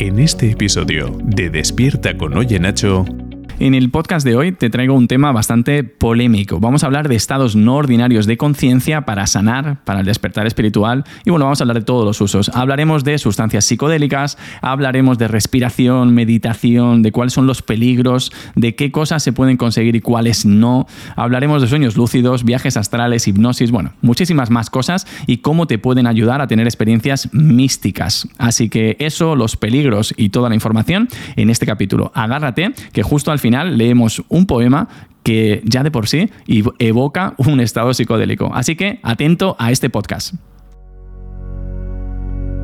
En este episodio de Despierta con Oye Nacho, en el podcast de hoy te traigo un tema bastante polémico. Vamos a hablar de estados no ordinarios de conciencia para sanar, para el despertar espiritual y bueno, vamos a hablar de todos los usos. Hablaremos de sustancias psicodélicas, hablaremos de respiración, meditación, de cuáles son los peligros, de qué cosas se pueden conseguir y cuáles no. Hablaremos de sueños lúcidos, viajes astrales, hipnosis, bueno, muchísimas más cosas y cómo te pueden ayudar a tener experiencias místicas. Así que eso, los peligros y toda la información en este capítulo. Agárrate que justo al final leemos un poema que ya de por sí evoca un estado psicodélico. Así que atento a este podcast.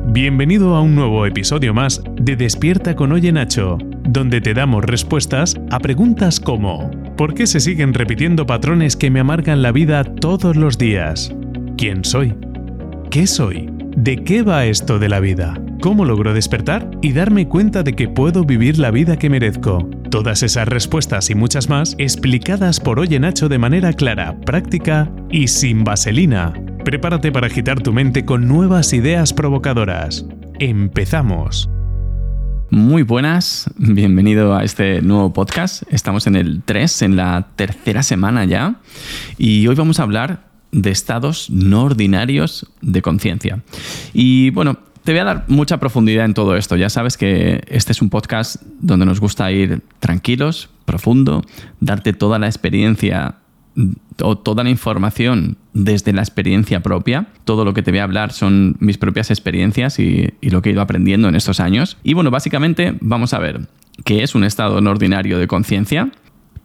Bienvenido a un nuevo episodio más de Despierta con Oye Nacho, donde te damos respuestas a preguntas como ¿Por qué se siguen repitiendo patrones que me amargan la vida todos los días? ¿Quién soy? ¿Qué soy? ¿De qué va esto de la vida? ¿Cómo logro despertar y darme cuenta de que puedo vivir la vida que merezco? Todas esas respuestas y muchas más explicadas por Oye Nacho de manera clara, práctica y sin vaselina. Prepárate para agitar tu mente con nuevas ideas provocadoras. Empezamos. Muy buenas, bienvenido a este nuevo podcast. Estamos en el 3, en la tercera semana ya, y hoy vamos a hablar de estados no ordinarios de conciencia. Y bueno, te voy a dar mucha profundidad en todo esto. Ya sabes que este es un podcast donde nos gusta ir tranquilos, profundo, darte toda la experiencia o toda la información desde la experiencia propia. Todo lo que te voy a hablar son mis propias experiencias y, lo que he ido aprendiendo en estos años. Y bueno, básicamente vamos a ver qué es un estado no ordinario de conciencia,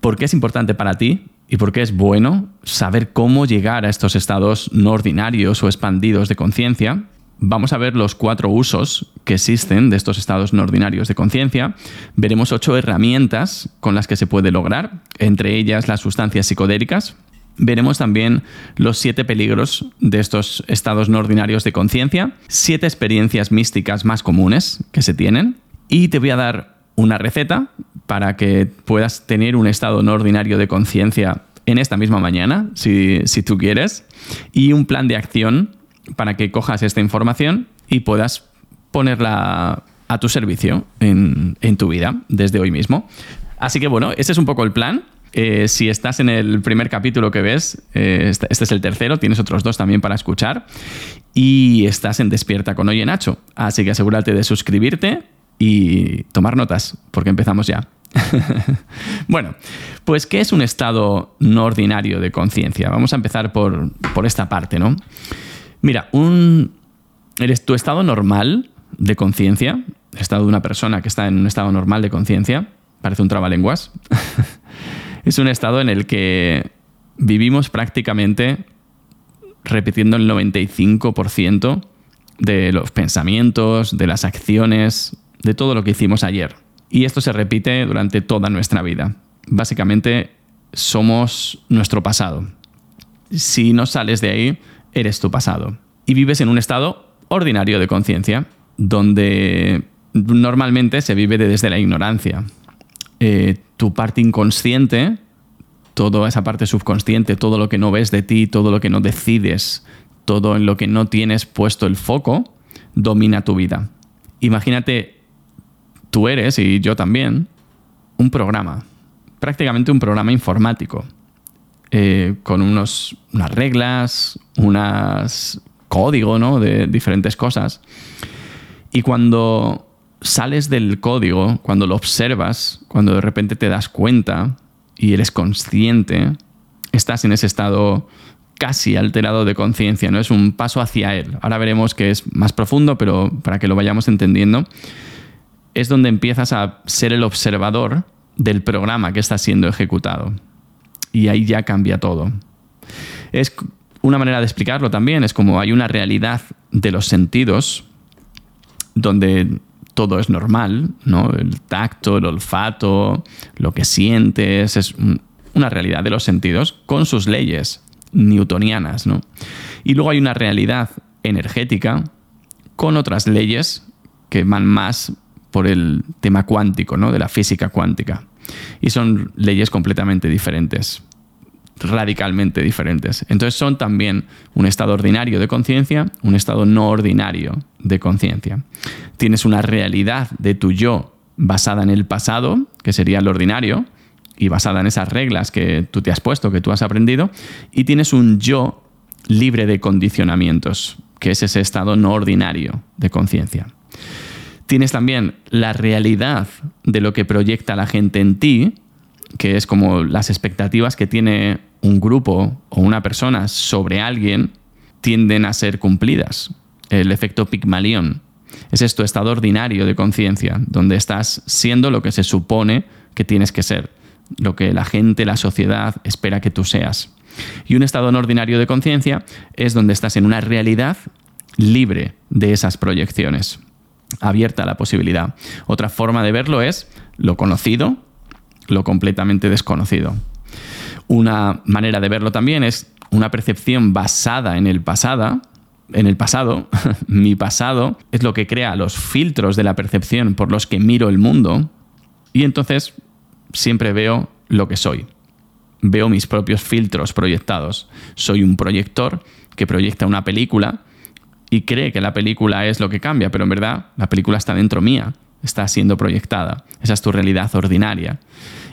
por qué es importante para ti y por qué es bueno saber cómo llegar a estos estados no ordinarios o expandidos de conciencia vamos a ver los cuatro usos que existen de estos estados no ordinarios de conciencia. Veremos ocho herramientas con las que se puede lograr, entre ellas las sustancias psicodélicas. Veremos también los siete peligros de estos estados no ordinarios de conciencia, siete experiencias místicas más comunes que se tienen y te voy a dar una receta para que puedas tener un estado no ordinario de conciencia en esta misma mañana, si, si tú quieres, y un plan de acción para que cojas esta información y puedas ponerla a tu servicio en, tu vida desde hoy mismo. Así que bueno, ese es un poco el plan. Eh, si estás en el primer capítulo que ves, eh, este, este, es el tercero, tienes otros dos también para escuchar. Y estás en Despierta con Oye Nacho. Así que asegúrate de suscribirte y tomar notas, porque empezamos ya. bueno, pues ¿qué es un estado no ordinario de conciencia? Vamos a empezar por, por esta parte, ¿no? Mira, un, eres tu estado normal de conciencia, estado de una persona que está en un estado normal de conciencia, parece un trabalenguas, es un estado en el que vivimos prácticamente repitiendo el 95% de los pensamientos, de las acciones, de todo lo que hicimos ayer. Y esto se repite durante toda nuestra vida. Básicamente somos nuestro pasado. Si no sales de ahí, eres tu pasado. Y vives en un estado ordinario de conciencia, donde normalmente se vive desde la ignorancia. Eh, tu parte inconsciente, toda esa parte subconsciente, todo lo que no ves de ti, todo lo que no decides, todo en lo que no tienes puesto el foco, domina tu vida. Imagínate, tú eres, y yo también, un programa, prácticamente un programa informático eh, con unos, unas reglas, unas código ¿no? de diferentes cosas. Y cuando sales del código, cuando lo observas, cuando de repente te das cuenta y eres consciente, estás en ese estado casi alterado de conciencia, ¿no? Es un paso hacia él. Ahora veremos que es más profundo, pero para que lo vayamos entendiendo, es donde empiezas a ser el observador del programa que está siendo ejecutado y ahí ya cambia todo. Es una manera de explicarlo también, es como hay una realidad de los sentidos donde todo es normal, ¿no? El tacto, el olfato, lo que sientes, es una realidad de los sentidos con sus leyes newtonianas, ¿no? Y luego hay una realidad energética con otras leyes que van más por el tema cuántico, ¿no? De la física cuántica. Y son leyes completamente diferentes. radicalmente diferentes. Entonces son también un estado ordinario de conciencia, un estado no ordinario de conciencia. Tienes una realidad de tu yo basada en el pasado, que sería el ordinario, y basada en esas reglas que tú te has puesto, que tú has aprendido, y tienes un yo libre de condicionamientos, que es ese estado no ordinario de conciencia. Tienes también la realidad de lo que proyecta la gente en ti, que es como las expectativas que tiene un grupo o una persona sobre alguien tienden a ser cumplidas. El efecto Pigmalión. Es tu estado ordinario de conciencia, donde estás siendo lo que se supone que tienes que ser, lo que la gente, la sociedad espera que tú seas. Y un estado ordinario de conciencia es donde estás en una realidad libre de esas proyecciones, abierta la posibilidad. Otra forma de verlo es lo conocido, lo completamente desconocido. Una manera de verlo también es una percepción basada en el pasado, en el pasado, mi pasado es lo que crea los filtros de la percepción por los que miro el mundo y entonces siempre veo lo que soy. Veo mis propios filtros proyectados. Soy un proyector que proyecta una película y cree que la película es lo que cambia, pero en verdad la película está dentro mía, está siendo proyectada. Esa es tu realidad ordinaria.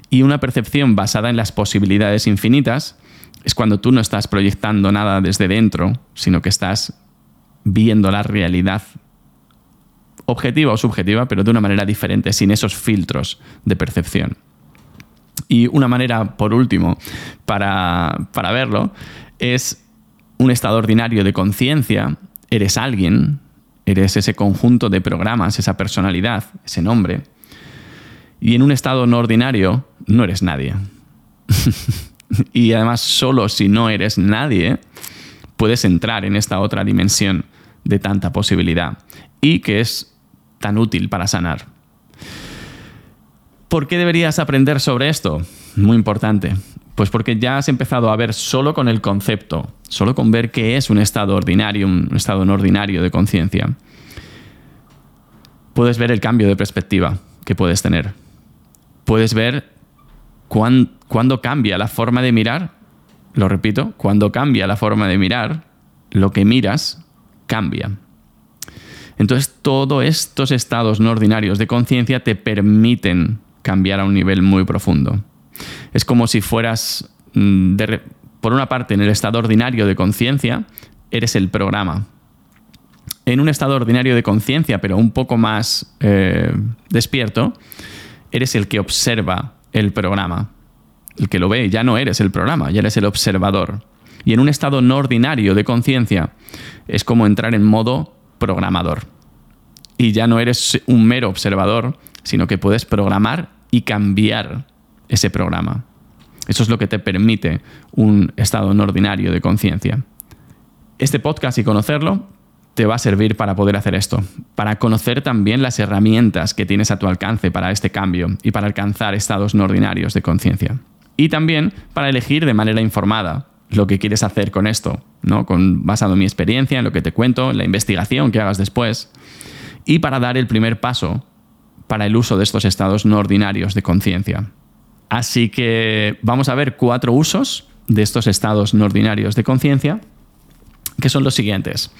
Y una percepción basada en las posibilidades infinitas es cuando tú no estás proyectando nada desde dentro, sino que estás viendo la realidad objetiva o subjetiva, pero de una manera diferente, sin esos filtros de percepción. Y una manera, por último, para, para verlo, es un estado ordinario de conciencia. Eres alguien, eres ese conjunto de programas, esa personalidad, ese nombre. Y en un estado no ordinario no eres nadie. y además solo si no eres nadie puedes entrar en esta otra dimensión de tanta posibilidad y que es tan útil para sanar. ¿Por qué deberías aprender sobre esto? Muy importante. Pues porque ya has empezado a ver solo con el concepto, solo con ver qué es un estado ordinario, un estado no ordinario de conciencia. Puedes ver el cambio de perspectiva que puedes tener puedes ver cuándo cambia la forma de mirar, lo repito, cuando cambia la forma de mirar, lo que miras cambia. Entonces, todos estos estados no ordinarios de conciencia te permiten cambiar a un nivel muy profundo. Es como si fueras, mm, por una parte, en el estado ordinario de conciencia, eres el programa. En un estado ordinario de conciencia, pero un poco más eh, despierto, eres el que observa el programa. El que lo ve, ya no eres el programa, ya eres el observador. Y en un estado no ordinario de conciencia es como entrar en modo programador. Y ya no eres un mero observador, sino que puedes programar y cambiar ese programa. Eso es lo que te permite un estado no ordinario de conciencia. Este podcast y conocerlo te va a servir para poder hacer esto, para conocer también las herramientas que tienes a tu alcance para este cambio y para alcanzar estados no ordinarios de conciencia. Y también para elegir de manera informada lo que quieres hacer con esto, ¿no? Con, basado en mi experiencia, en lo que te cuento, en la investigación que hagas después, y para dar el primer paso para el uso de estos estados no ordinarios de conciencia. Así que vamos a ver cuatro usos de estos estados no ordinarios de conciencia, que son los siguientes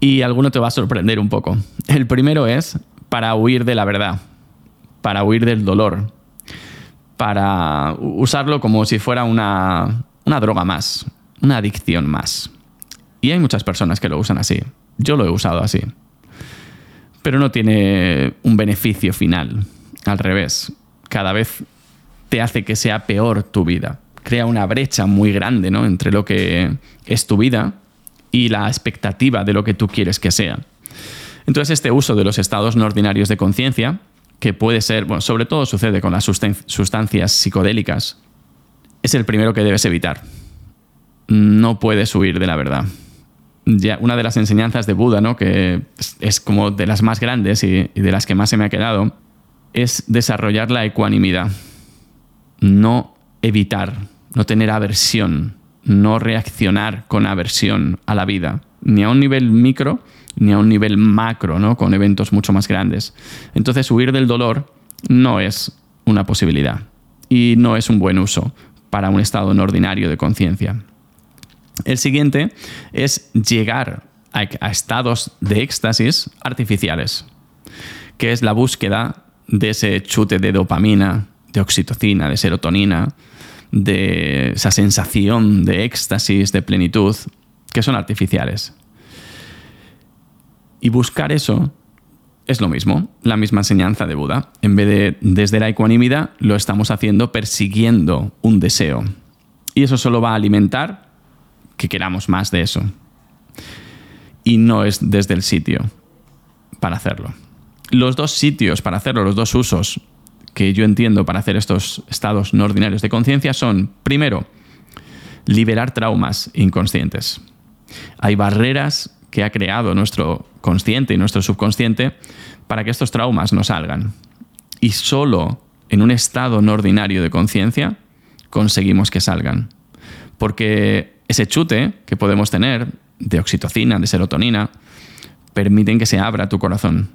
y alguno te va a sorprender un poco. El primero es para huir de la verdad, para huir del dolor, para usarlo como si fuera una, una droga más, una adicción más. Y hay muchas personas que lo usan así. Yo lo he usado así. Pero no tiene un beneficio final. Al revés, cada vez te hace que sea peor tu vida. Crea una brecha muy grande ¿no? entre lo que es tu vida y la expectativa de lo que tú quieres que sea. Entonces, este uso de los estados no ordinarios de conciencia, que puede ser, bueno, sobre todo sucede con las sustancias psicodélicas, es el primero que debes evitar. No puedes huir de la verdad. Ya, una de las enseñanzas de Buda, ¿no? que es como de las más grandes y, y de las que más se me ha quedado, es desarrollar la ecuanimidad. No evitar, no tener aversión no reaccionar con aversión a la vida, ni a un nivel micro ni a un nivel macro, ¿no? con eventos mucho más grandes. Entonces huir del dolor no es una posibilidad y no es un buen uso, para un estado no ordinario de conciencia. El siguiente es llegar a, a estados de éxtasis artificiales, que es la búsqueda de ese chute de dopamina, de oxitocina, de serotonina, de esa sensación de éxtasis, de plenitud, que son artificiales. Y buscar eso es lo mismo, la misma enseñanza de Buda. En vez de desde la ecuanimidad, lo estamos haciendo persiguiendo un deseo. Y eso solo va a alimentar que queramos más de eso. Y no es desde el sitio para hacerlo. Los dos sitios para hacerlo, los dos usos que yo entiendo para hacer estos estados no ordinarios de conciencia son, primero, liberar traumas inconscientes. Hay barreras que ha creado nuestro consciente y nuestro subconsciente para que estos traumas no salgan. Y solo en un estado no ordinario de conciencia conseguimos que salgan. Porque ese chute que podemos tener de oxitocina, de serotonina, permiten que se abra tu corazón.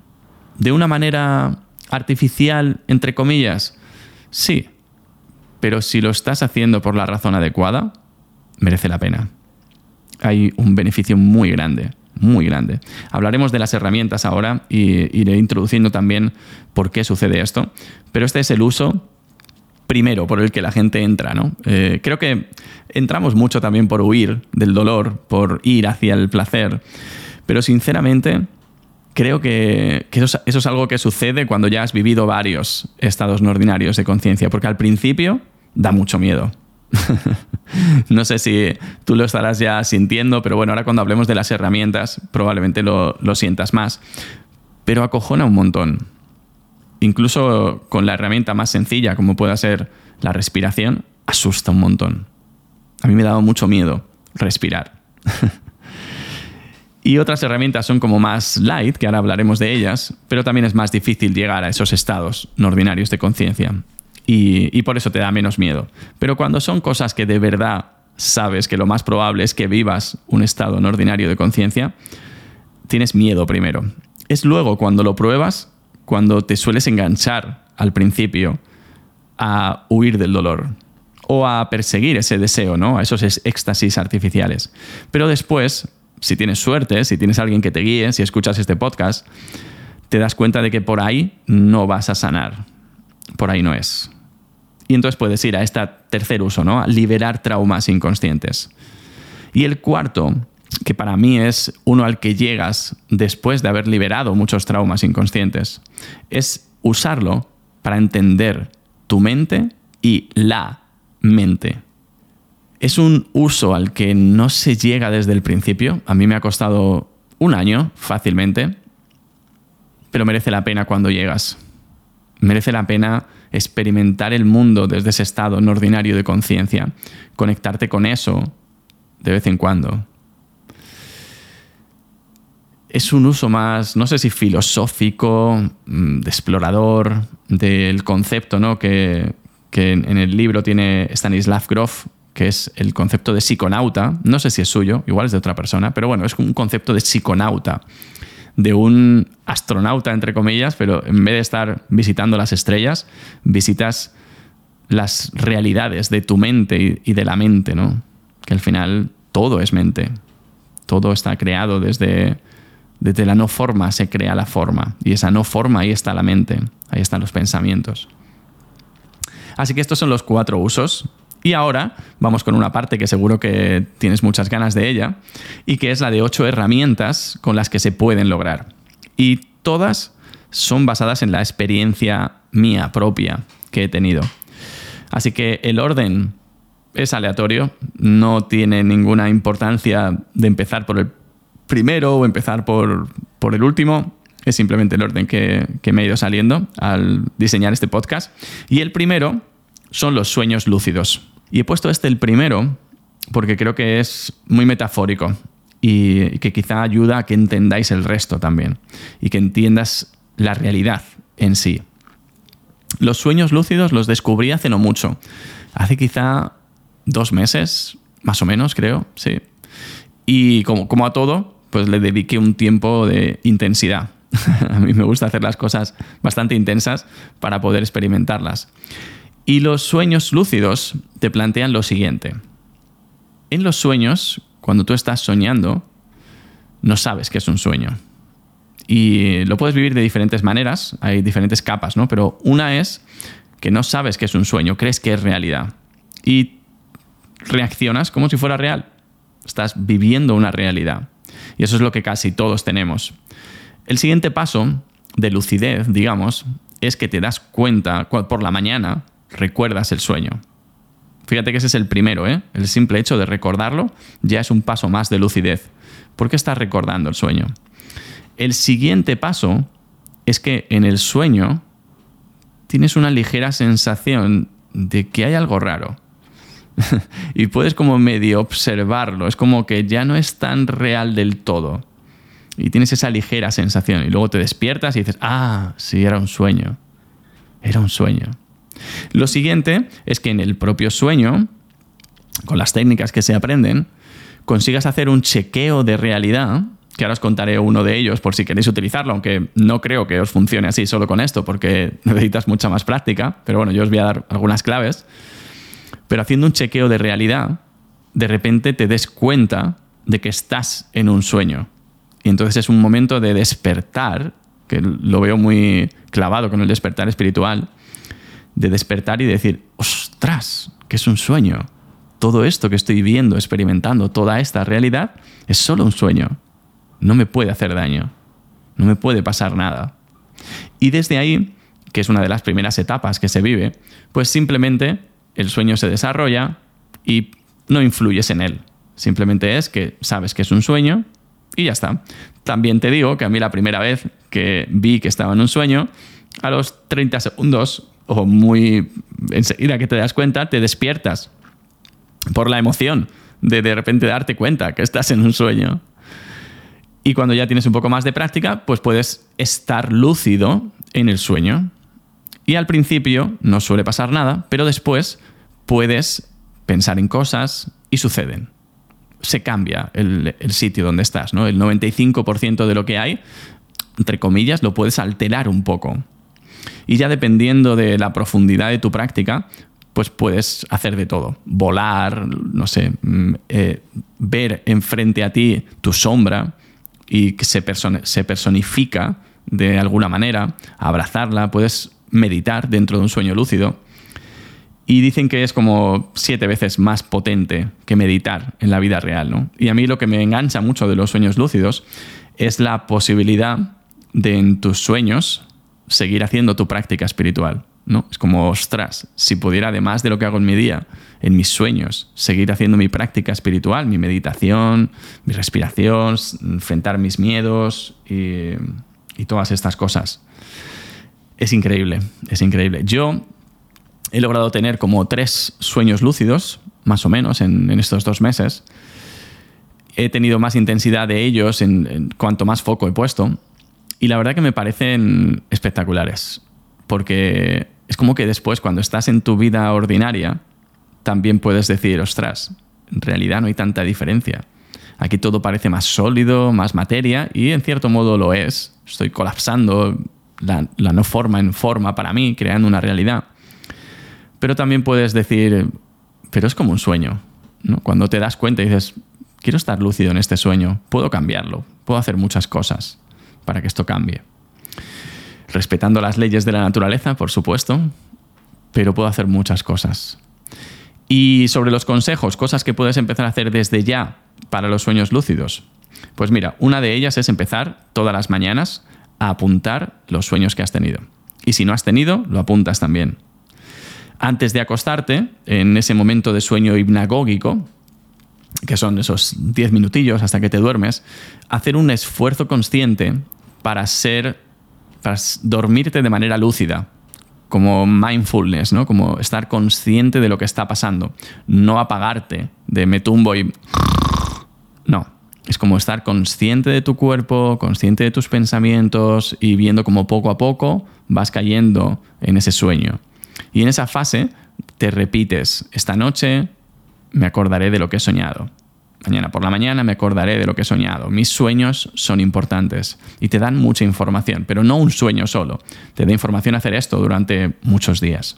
De una manera artificial, entre comillas, sí. Pero si lo estás haciendo por la razón adecuada, merece la pena. Hay un beneficio muy grande muy grande. Hablaremos de las herramientas ahora y iré introduciendo también por qué sucede esto, pero este es el uso primero por el que la gente entra, ¿no? Eh, creo que entramos mucho también por huir del dolor, por ir hacia el placer, pero sinceramente creo que, eso, es algo que sucede cuando ya has vivido varios estados no ordinarios de conciencia, porque al principio da mucho miedo. no sé si tú lo estarás ya sintiendo, pero bueno, ahora cuando hablemos de las herramientas probablemente lo, sientas más. Pero acojona un montón. Incluso con la herramienta más sencilla, como pueda ser la respiración, asusta un montón. A mí me ha dado mucho miedo respirar. y otras herramientas son como más light, que ahora hablaremos de ellas, pero también es más difícil llegar a esos estados no ordinarios de conciencia y, por eso te da menos miedo. Pero cuando son cosas que de verdad sabes que lo más probable es que vivas un estado no ordinario de conciencia, tienes miedo primero. Es luego cuando lo pruebas, cuando te sueles enganchar al principio a huir del dolor o a perseguir ese deseo, ¿no? A esos éxtasis artificiales. Pero después, si tienes suerte, si tienes alguien que te guíe, si escuchas este podcast, te das cuenta de que por ahí no vas a sanar. Por ahí no es. Y entonces puedes ir a este tercer uso, ¿no? A liberar traumas inconscientes. Y el cuarto, que para mí es uno al que llegas después de haber liberado muchos traumas inconscientes, es usarlo para entender tu mente y la mente. Es un uso al que no se llega desde el principio. A mí me ha costado un año fácilmente, pero merece la pena cuando llegas. Merece la pena experimentar el mundo desde ese estado no ordinario de conciencia, conectarte con eso de vez en cuando. Es un uso más, no sé si filosófico, mm, de explorador, del concepto ¿no? que, que en el libro tiene Stanislav Grof, que es el concepto de psiconauta. No sé si es suyo, igual es de otra persona, pero bueno, es un concepto de psiconauta de un astronauta, entre comillas, pero en vez de estar visitando las estrellas, visitas las realidades de tu mente y de la mente, ¿no? Que al final todo es mente. Todo está creado desde, desde la no forma, se crea la forma. Y esa no forma, ahí está la mente, ahí están los pensamientos. Así que estos son los cuatro usos y ahora vamos con una parte que seguro que tienes muchas ganas de ella, y que es la de ocho herramientas con las que se pueden lograr. Y todas son basadas en la experiencia mía propia que he tenido. Así que el orden es aleatorio, no tiene ninguna importancia de empezar por el primero o empezar por, el último, es simplemente el orden que, que me ha ido saliendo al diseñar este podcast. Y el primero son los sueños lúcidos. Y he puesto este el primero porque creo que es muy metafórico y que quizá ayuda a que entendáis el resto también y que entiendas la realidad en sí. Los sueños lúcidos los descubrí hace no mucho, hace quizá dos meses, más o menos, creo, sí. Y como, como a todo, pues le dediqué un tiempo de intensidad. a mí me gusta hacer las cosas bastante intensas para poder experimentarlas. Y los sueños lúcidos te plantean lo siguiente. En los sueños, cuando tú estás soñando, no sabes que es un sueño. Y lo puedes vivir de diferentes maneras, hay diferentes capas, ¿no? Pero una es que no sabes que es un sueño, crees que es realidad. Y reaccionas como si fuera real. Estás viviendo una realidad. Y eso es lo que casi todos tenemos. El siguiente paso de lucidez, digamos, es que te das cuenta por la mañana, recuerdas el sueño. Fíjate que ese es el primero, ¿eh? El simple hecho de recordarlo ya es un paso más de lucidez. ¿Por qué estás recordando el sueño? El siguiente paso es que en el sueño tienes una ligera sensación de que hay algo raro. y puedes como medio observarlo. Es como que ya no es tan real del todo. Y tienes esa ligera sensación. Y luego te despiertas y dices, ah, sí, era un sueño. Era un sueño. Lo siguiente es que en el propio sueño, con las técnicas que se aprenden, consigas hacer un chequeo de realidad, que ahora os contaré uno de ellos por si queréis utilizarlo, aunque no creo que os funcione así solo con esto, porque necesitas mucha más práctica, pero bueno, yo os voy a dar algunas claves. Pero haciendo un chequeo de realidad, de repente te des cuenta de que estás en un sueño. Y entonces es un momento de despertar, que lo veo muy clavado con el despertar espiritual, de despertar y decir, ostras, que es un sueño. Todo esto que estoy viendo, experimentando, toda esta realidad, es solo un sueño. No me puede hacer daño. No me puede pasar nada. Y desde ahí, que es una de las primeras etapas que se vive, pues simplemente el sueño se desarrolla y no influyes en él. Simplemente es que sabes que es un sueño y ya está. También te digo que a mí la primera vez que vi que estaba en un sueño, a los 30 segundos o muy enseguida que te das cuenta, te despiertas por la emoción de de repente darte cuenta que estás en un sueño. Y cuando ya tienes un poco más de práctica, pues puedes estar lúcido en el sueño. Y al principio no suele pasar nada, pero después puedes pensar en cosas y suceden. Se cambia el, sitio donde estás, ¿no? El 95% de lo que hay, entre comillas, lo puedes alterar un poco. Y ya dependiendo de la profundidad de tu práctica, pues puedes hacer de todo. Volar, no sé, mm, eh, ver enfrente a ti tu sombra y que se, se personifica de alguna manera, abrazarla, puedes meditar dentro de un sueño lúcido. Y dicen que es como siete veces más potente que meditar en la vida real. ¿no? Y a mí lo que me engancha mucho de los sueños lúcidos es la posibilidad de en tus sueños seguir haciendo tu práctica espiritual. ¿no? Es como, ostras, si pudiera, además de lo que hago en mi día, en mis sueños, seguir haciendo mi práctica espiritual, mi meditación, mi respiración, enfrentar mis miedos y, y todas estas cosas. Es increíble, es increíble. Yo he logrado tener como tres sueños lúcidos, más o menos, en, estos dos meses. He tenido más intensidad de ellos en, cuanto más foco he puesto. Y la verdad que me parecen espectaculares. Porque es como que después, cuando estás en tu vida ordinaria, también puedes decir, ostras, en realidad no hay tanta diferencia. Aquí todo parece más sólido, más materia, y en cierto modo lo es. Estoy colapsando la, no forma en forma para mí, creando una realidad. Pero también puedes decir, pero es como un sueño. ¿no? Cuando te das cuenta y dices, quiero estar lúcido en este sueño, puedo cambiarlo, puedo hacer muchas cosas para que esto cambie. Respetando las leyes de la naturaleza, por supuesto, pero puedo hacer muchas cosas. Y sobre los consejos, cosas que puedes empezar a hacer desde ya para los sueños lúcidos. Pues mira, una de ellas es empezar todas las mañanas a apuntar los sueños que has tenido. Y si no has tenido, lo apuntas también. Antes de acostarte, en ese momento de sueño hipnagógico, que son esos 10 minutillos hasta que te duermes, hacer un esfuerzo consciente para ser para dormirte de manera lúcida, como mindfulness, ¿no? Como estar consciente de lo que está pasando, no apagarte de me tumbo y no, es como estar consciente de tu cuerpo, consciente de tus pensamientos y viendo como poco a poco vas cayendo en ese sueño. Y en esa fase te repites, esta noche me acordaré de lo que he soñado. Mañana por la mañana me acordaré de lo que he soñado. Mis sueños son importantes y te dan mucha información, pero no un sueño solo. Te da información hacer esto durante muchos días.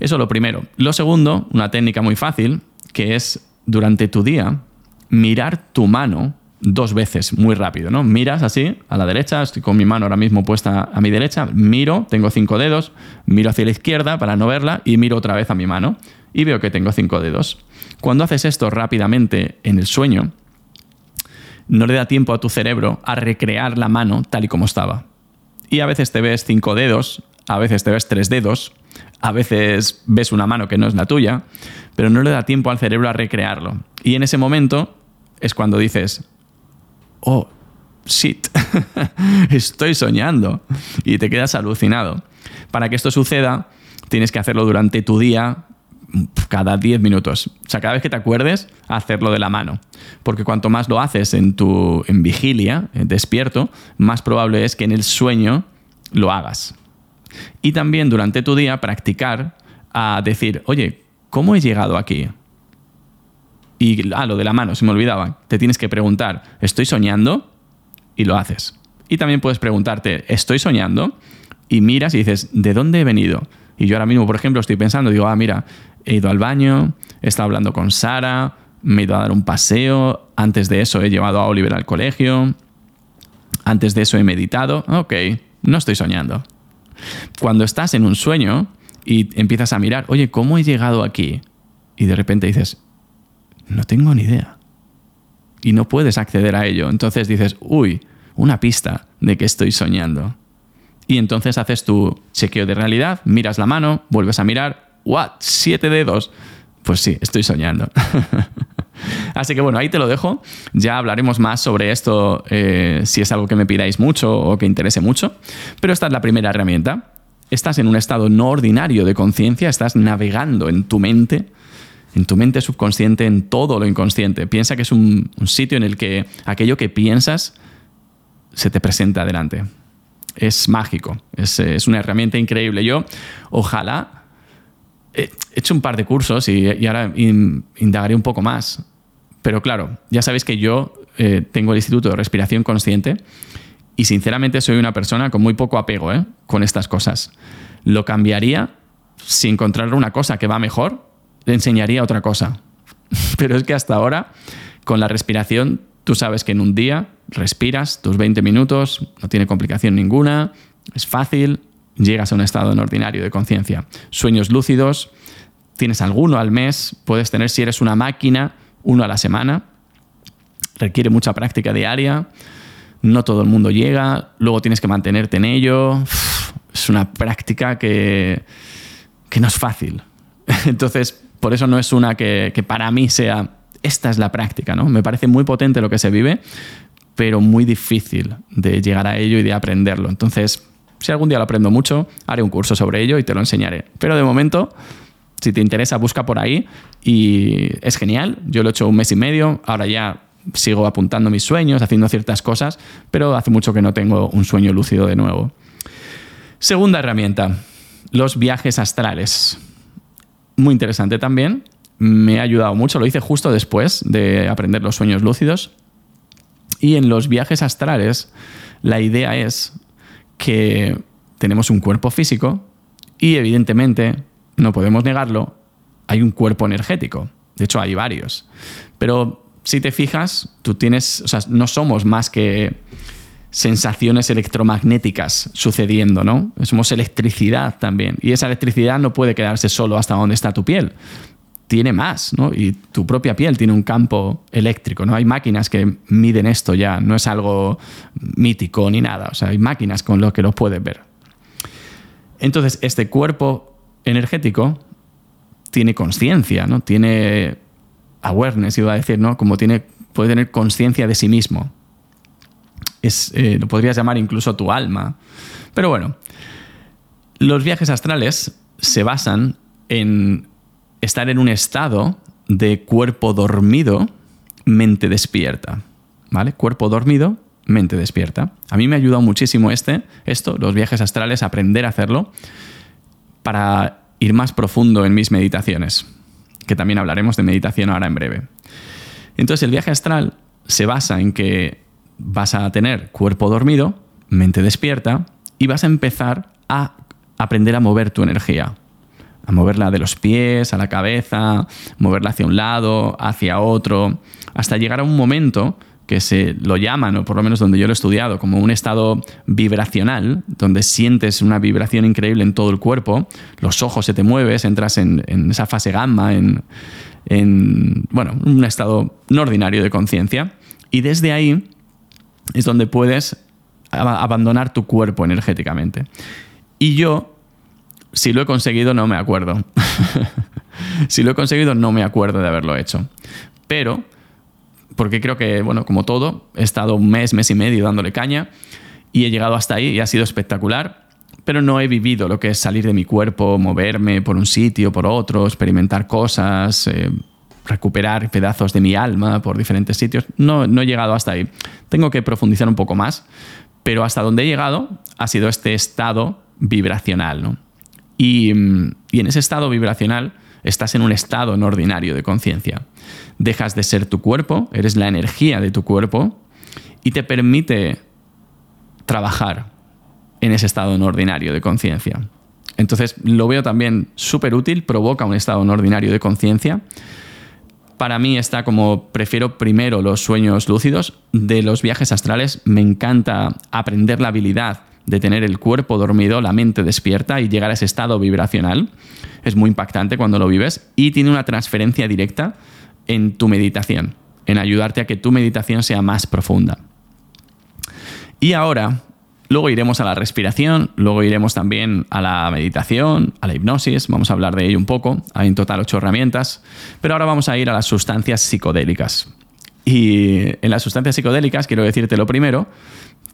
Eso lo primero. Lo segundo, una técnica muy fácil, que es durante tu día mirar tu mano dos veces muy rápido, ¿no? Miras así a la derecha, estoy con mi mano ahora mismo puesta a mi derecha, miro, tengo cinco dedos, miro hacia la izquierda para no verla y miro otra vez a mi mano y veo que tengo cinco dedos. Cuando haces esto rápidamente en el sueño, no le da tiempo a tu cerebro a recrear la mano tal y como estaba. Y a veces te ves cinco dedos, a veces te ves tres dedos, a veces ves una mano que no es la tuya, pero no le da tiempo al cerebro a recrearlo. Y en ese momento es cuando dices, oh, shit, estoy soñando. Y te quedas alucinado. Para que esto suceda, tienes que hacerlo durante tu día cada 10 minutos. O sea, cada vez que te acuerdes, hacerlo de la mano. Porque cuanto más lo haces en tu en vigilia, despierto, más probable es que en el sueño lo hagas. Y también durante tu día practicar a decir, oye, ¿cómo he llegado aquí? Y, ah, lo de la mano, se me olvidaba. Te tienes que preguntar, ¿estoy soñando? Y lo haces. Y también puedes preguntarte, ¿estoy soñando? Y miras y dices, ¿de dónde he venido? Y yo ahora mismo, por ejemplo, estoy pensando, digo, ah, mira, he ido al baño, he estado hablando con Sara, me he ido a dar un paseo, antes de eso he llevado a Oliver al colegio, antes de eso he meditado, ok, no estoy soñando. Cuando estás en un sueño y empiezas a mirar, oye, ¿cómo he llegado aquí? Y de repente dices, no tengo ni idea. Y no puedes acceder a ello. Entonces dices, uy, una pista de que estoy soñando. Y entonces haces tu chequeo de realidad, miras la mano, vuelves a mirar, ¿what? ¿Siete dedos? Pues sí, estoy soñando. Así que bueno, ahí te lo dejo. Ya hablaremos más sobre esto eh, si es algo que me pidáis mucho o que interese mucho. Pero esta es la primera herramienta. Estás en un estado no ordinario de conciencia, estás navegando en tu mente en tu mente subconsciente, en todo lo inconsciente. Piensa que es un, sitio en el que aquello que piensas se te presenta adelante. Es mágico, es, una herramienta increíble. Yo, ojalá, he hecho un par de cursos y, ahora indagaré un poco más. Pero claro, ya sabéis que yo eh, tengo el Instituto de Respiración Consciente y sinceramente soy una persona con muy poco apego ¿eh? con estas cosas. Lo cambiaría si encontrara una cosa que va mejor le enseñaría otra cosa. Pero es que hasta ahora, con la respiración, tú sabes que en un día respiras tus 20 minutos, no tiene complicación ninguna, es fácil, llegas a un estado en ordinario de conciencia. Sueños lúcidos, tienes alguno al mes, puedes tener, si eres una máquina, uno a la semana. Requiere mucha práctica diaria, no todo el mundo llega, luego tienes que mantenerte en ello. Es una práctica que, que no es fácil. Entonces, por eso no es una que, para mí sea, esta es la práctica, ¿no? Me parece muy potente lo que se vive, pero muy difícil de llegar a ello y de aprenderlo. Entonces, si algún día lo aprendo mucho, haré un curso sobre ello y te lo enseñaré. Pero de momento, si te interesa, busca por ahí y es genial. Yo lo he hecho un mes y medio, ahora ya sigo apuntando mis sueños, haciendo ciertas cosas, pero hace mucho que no tengo un sueño lúcido de nuevo. Segunda herramienta, los viajes astrales muy interesante también. Me ha ayudado mucho, lo hice justo después de aprender los sueños lúcidos. Y en los viajes astrales, la idea es que tenemos un cuerpo físico y evidentemente, no podemos negarlo, hay un cuerpo energético. De hecho, hay varios. Pero si te fijas, tú tienes, o sea, no somos más que sensaciones electromagnéticas sucediendo, ¿no? Somos electricidad también. Y esa electricidad no puede quedarse solo hasta donde está tu piel. Tiene más, ¿no? Y tu propia piel tiene un campo eléctrico, ¿no? Hay máquinas que miden esto ya, no es algo mítico ni nada. O sea, hay máquinas con lo que lo puedes ver. Entonces, este cuerpo energético tiene conciencia, ¿no? Tiene awareness, iba a decir, ¿no? Como tiene, puede tener conciencia de sí mismo es, eh, lo podrías llamar incluso tu alma. Pero bueno, los viajes astrales se basan en estar en un estado de cuerpo dormido, mente despierta. ¿Vale? Cuerpo dormido, mente despierta. A mí me ha ayudado muchísimo este, esto, los viajes astrales, aprender a hacerlo para ir más profundo en mis meditaciones, que también hablaremos de meditación ahora en breve. Entonces el viaje astral se basa en que vas a tener cuerpo dormido, mente despierta y vas a empezar a aprender a mover tu energía. A moverla de los pies a la cabeza, moverla hacia un lado, hacia otro, hasta llegar a un momento que se lo llaman, o por lo menos donde yo lo he estudiado, como un estado vibracional, donde sientes una vibración increíble en todo el cuerpo, los ojos se te mueves, entras en, esa fase gamma, en, en, bueno, un estado no ordinario de conciencia, y desde ahí es donde puedes abandonar tu cuerpo energéticamente. Y yo, si lo he conseguido, no me acuerdo. si lo he conseguido, no me acuerdo de haberlo hecho. Pero porque creo que, bueno, como todo, he estado un mes, mes y medio dándole caña y he llegado hasta ahí y ha sido espectacular, pero no he vivido lo que es salir de mi cuerpo, moverme por un sitio, por otro, experimentar cosas, eh, recuperar pedazos de mi alma por diferentes sitios. No, no he llegado hasta ahí. Tengo que profundizar un poco más, pero hasta donde he llegado ha sido este estado vibracional. ¿no? Y, y en ese estado vibracional estás en un estado no ordinario de conciencia. Dejas de ser tu cuerpo, eres la energía de tu cuerpo y te permite trabajar en ese estado no ordinario de conciencia. Entonces lo veo también súper útil, provoca un estado no ordinario de conciencia. Para mí está como prefiero primero los sueños lúcidos. De los viajes astrales me encanta aprender la habilidad de tener el cuerpo dormido, la mente despierta y llegar a ese estado vibracional. Es muy impactante cuando lo vives y tiene una transferencia directa en tu meditación, en ayudarte a que tu meditación sea más profunda. Y ahora, luego iremos a la respiración, luego iremos también a la meditación, a la hipnosis, vamos a hablar de ello un poco, hay en total ocho herramientas, pero ahora vamos a ir a las sustancias psicodélicas. Y en las sustancias psicodélicas quiero decirte lo primero,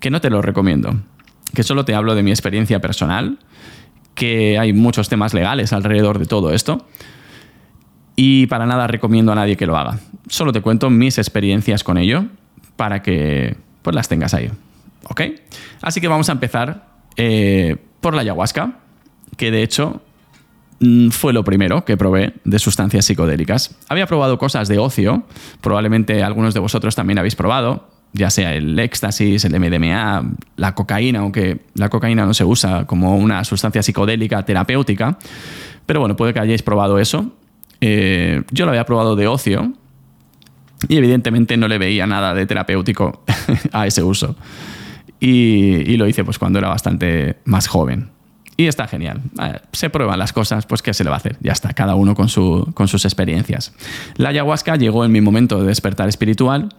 que no te lo recomiendo que solo te hablo de mi experiencia personal, que hay muchos temas legales alrededor de todo esto. Y para nada recomiendo a nadie que lo haga. Solo te cuento mis experiencias con ello para que pues, las tengas ahí. ¿Ok? Así que vamos a empezar eh, por la ayahuasca, que de hecho mm, fue lo primero que probé de sustancias psicodélicas. Había probado cosas de ocio, probablemente algunos de vosotros también habéis probado, ya sea el éxtasis, el MDMA, la cocaína, aunque la cocaína no se usa como una sustancia psicodélica terapéutica. Pero bueno, puede que hayáis probado eso. Eh, yo lo había probado de ocio y evidentemente no le veía nada de terapéutico a ese uso. Y, lo hice pues cuando era bastante más joven. Y está genial. Se prueban las cosas, pues ¿qué se le va a hacer? Ya está, cada uno con, su, con sus experiencias. La ayahuasca llegó en mi momento de despertar espiritual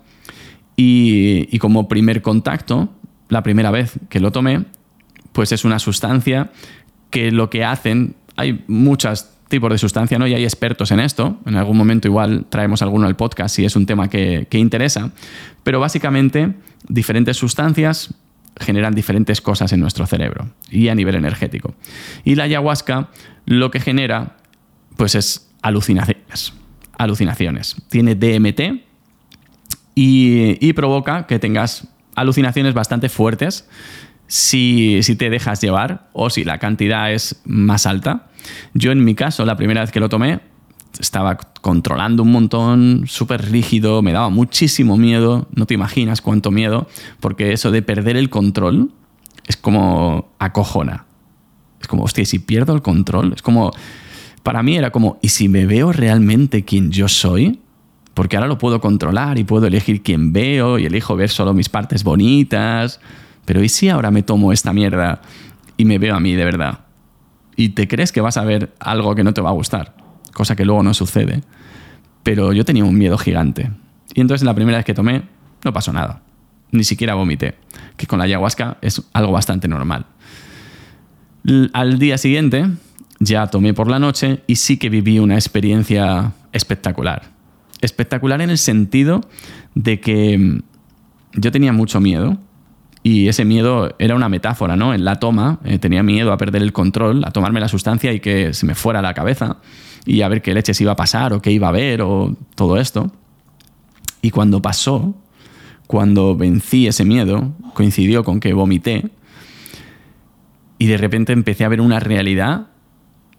y, como primer contacto, la primera vez que lo tomé, pues es una sustancia que lo que hacen, hay muchos tipos de sustancia, ¿no? Y hay expertos en esto. En algún momento igual traemos alguno al podcast si es un tema que, que interesa. Pero básicamente, diferentes sustancias generan diferentes cosas en nuestro cerebro y a nivel energético. Y la ayahuasca lo que genera, pues es alucinaciones. Alucinaciones. Tiene DMT, y, provoca que tengas alucinaciones bastante fuertes si, te dejas llevar o si la cantidad es más alta. Yo en mi caso, la primera vez que lo tomé, estaba controlando un montón, súper rígido, me daba muchísimo miedo, no te imaginas cuánto miedo, porque eso de perder el control es como acojona. Es como, hostia, si pierdo el control, es como, para mí era como, ¿y si me veo realmente quien yo soy? Porque ahora lo puedo controlar y puedo elegir quién veo y elijo ver solo mis partes bonitas. Pero ¿y si ahora me tomo esta mierda y me veo a mí de verdad? Y te crees que vas a ver algo que no te va a gustar, cosa que luego no sucede. Pero yo tenía un miedo gigante. Y entonces la primera vez que tomé, no pasó nada. Ni siquiera vomité, que con la ayahuasca es algo bastante normal. Al día siguiente ya tomé por la noche y sí que viví una experiencia espectacular espectacular en el sentido de que mm, yo tenía mucho miedo y ese miedo era una metáfora, ¿no? En la toma eh, tenía miedo a perder el control, a tomarme la sustancia y que se me fuera la cabeza y a ver qué leches iba a pasar o qué iba a ver o todo esto. Y cuando pasó, cuando vencí ese miedo, coincidió con que vomité y de repente empecé a ver una realidad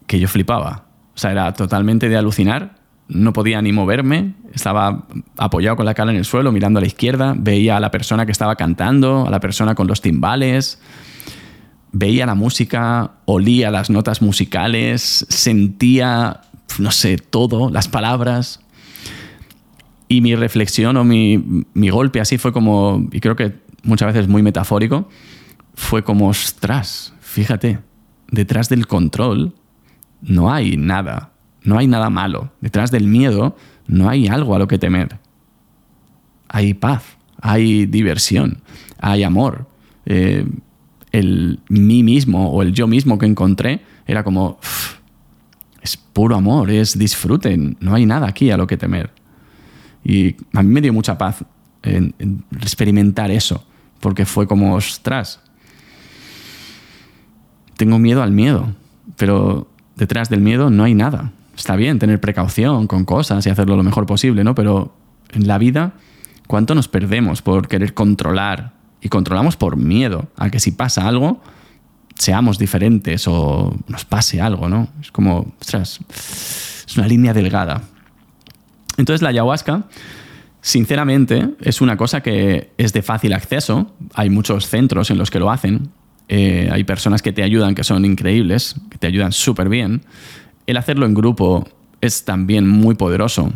que yo flipaba. O sea, era totalmente de alucinar no podía ni moverme, estaba apoyado con la cara en el suelo, mirando a la izquierda, veía a la persona que estaba cantando, a la persona con los timbales. veía la música, olía las notas musicales, sentía, no sé, todo, las palabras. Y mi reflexión o mi, mi golpe así fue como, y creo que muchas veces muy metafórico, fue como, ostras, fíjate, detrás del control no hay nada, no hay nada malo. Detrás del miedo no hay algo a lo que temer. Hay paz, hay diversión, hay amor. Eh, el mí mismo o el yo mismo que encontré era como, es puro amor, es disfruten, no hay nada aquí a lo que temer. Y a mí me dio mucha paz en, experimentar eso, porque fue como, ostras, tengo miedo al miedo, pero detrás del miedo no hay nada. Está bien tener precaución con cosas y hacerlo lo mejor posible, ¿no? Pero en la vida, ¿cuánto nos perdemos por querer controlar y controlamos por miedo a que si pasa algo, seamos diferentes o nos pase algo, ¿no? Es como, ostras, es una línea delgada. Entonces la ayahuasca, sinceramente, es una cosa que es de fácil acceso. Hay muchos centros en los que lo hacen. Eh, hay personas que te ayudan que son increíbles, que te ayudan súper bien. El hacerlo en grupo es también muy poderoso.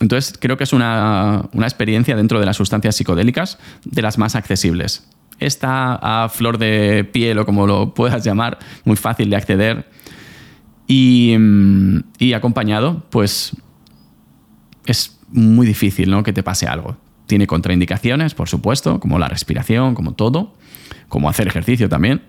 Entonces, creo que es una, experiencia dentro de las sustancias psicodélicas de las más accesibles. Está a flor de piel o como lo puedas llamar, muy fácil de acceder. Y, y acompañado, pues es muy difícil ¿no? que te pase algo. Tiene contraindicaciones, por supuesto, como la respiración, como todo, como hacer ejercicio también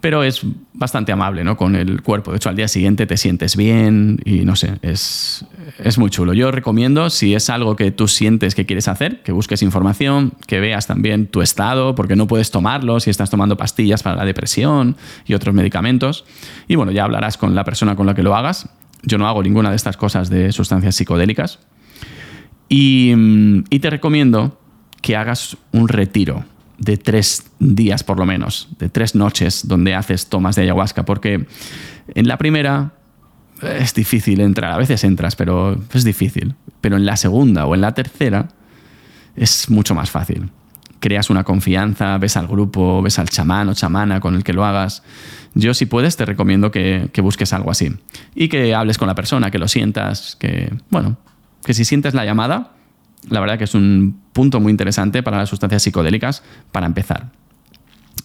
pero es bastante amable ¿no? con el cuerpo. De hecho, al día siguiente te sientes bien y no sé, es, es, muy chulo. Yo recomiendo, si es algo que tú sientes que quieres hacer, que busques información, que veas también tu estado, porque no puedes tomarlo si estás tomando pastillas para la depresión y otros medicamentos. Y bueno, ya hablarás con la persona con la que lo hagas. Yo no hago ninguna de estas cosas de sustancias psicodélicas. Y, y te recomiendo que hagas un retiro de tres días por lo menos, de tres noches donde haces tomas de ayahuasca, porque en la primera es difícil entrar, a veces entras, pero es difícil, pero en la segunda o en la tercera es mucho más fácil. Creas una confianza, ves al grupo, ves al chamán o chamana con el que lo hagas. Yo si puedes te recomiendo que, que busques algo así y que hables con la persona, que lo sientas, que, bueno, que si sientes la llamada, la verdad que es un punto muy interesante para las sustancias psicodélicas para empezar.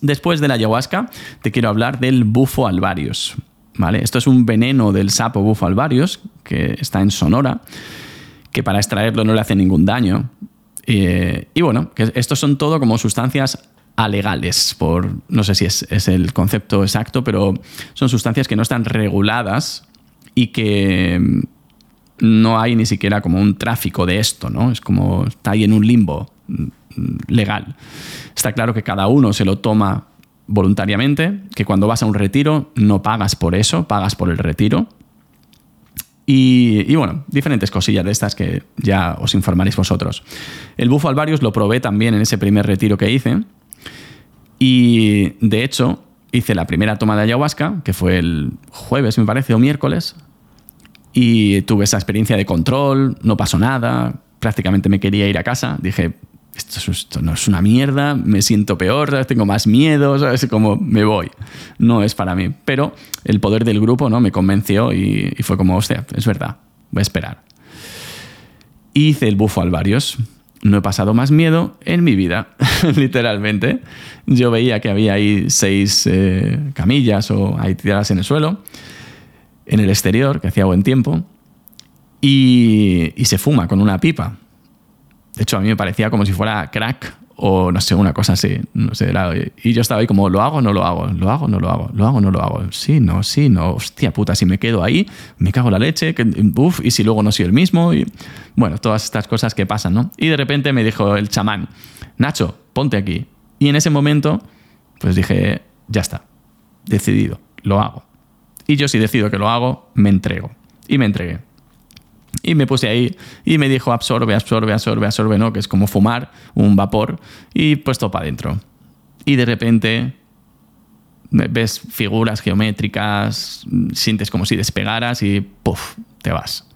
Después de la ayahuasca, te quiero hablar del bufo alvarius. ¿vale? Esto es un veneno del sapo bufo alvarius que está en Sonora, que para extraerlo no le hace ningún daño. Eh, y bueno, estos son todo como sustancias alegales, por no sé si es, es, el concepto exacto, pero son sustancias que no están reguladas y que no hay ni siquiera como un tráfico de esto, ¿no? Es como está ahí en un limbo mm, legal. Está claro que cada uno se lo toma voluntariamente, que cuando vas a un retiro no pagas por eso, pagas por el retiro. Y, bueno, diferentes cosillas de estas que ya os informaréis vosotros. El bufo alvarius lo probé también en ese primer retiro que hice. Y de hecho, hice la primera toma de ayahuasca, que fue el jueves, me parece, o miércoles, y tuve esa experiencia de control, no pasó nada, prácticamente me quería ir a casa. Dije, esto, no es una mierda, me siento peor, tengo más miedo, ¿sabes? Como me voy. No es para mí. Pero el poder del grupo ¿no? me convenció y, fue como, hostia, es verdad, voy a esperar. Hice el bufo alvarios. No he pasado más miedo en mi vida, literalmente. Yo veía que había ahí seis eh, camillas o ahí tiradas en el suelo en el exterior, que hacía buen tiempo, y, se fuma con una pipa. De hecho, a mí me parecía como si fuera crack o no sé, una cosa así. No sé, y yo estaba ahí como, ¿lo hago no lo hago? ¿Lo hago no lo hago? ¿Lo hago no lo hago? Sí, no, sí, no. Hostia puta, si me quedo ahí, me cago la leche, que, y si luego no soy el mismo. Y, bueno, todas estas cosas que pasan, ¿no? Y de repente me dijo el chamán, Nacho, ponte aquí. Y en ese momento, pues dije, ya está, decidido, lo hago. Y yo si decido que lo hago, me entrego. Y me entregué. Y me puse ahí y me dijo absorbe, absorbe, absorbe, absorbe, ¿no? Que es como fumar un vapor y puesto para adentro. Y de repente ves figuras geométricas, sientes como si despegaras y ¡puf! te vas.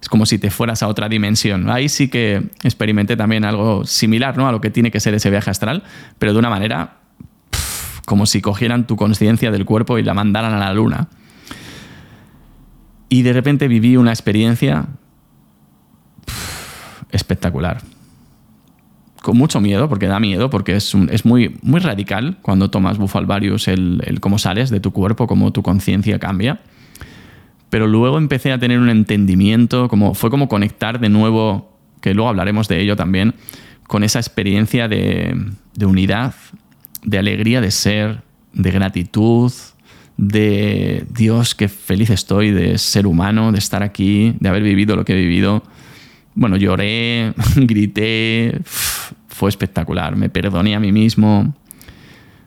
Es como si te fueras a otra dimensión. Ahí sí que experimenté también algo similar ¿no? a lo que tiene que ser ese viaje astral, pero de una manera como si cogieran tu conciencia del cuerpo y la mandaran a la luna. Y de repente viví una experiencia espectacular. Con mucho miedo, porque da miedo, porque es, es muy, muy radical cuando tomas bufalvarius el, cómo sales de tu cuerpo, cómo tu conciencia cambia. Pero luego empecé a tener un entendimiento, como, fue como conectar de nuevo, que luego hablaremos de ello también, con esa experiencia de, de unidad, de alegría de ser, de gratitud, de Dios, qué feliz estoy de ser humano, de estar aquí, de haber vivido lo que he vivido. Bueno, lloré, grité, fue espectacular, me perdoné a mí mismo.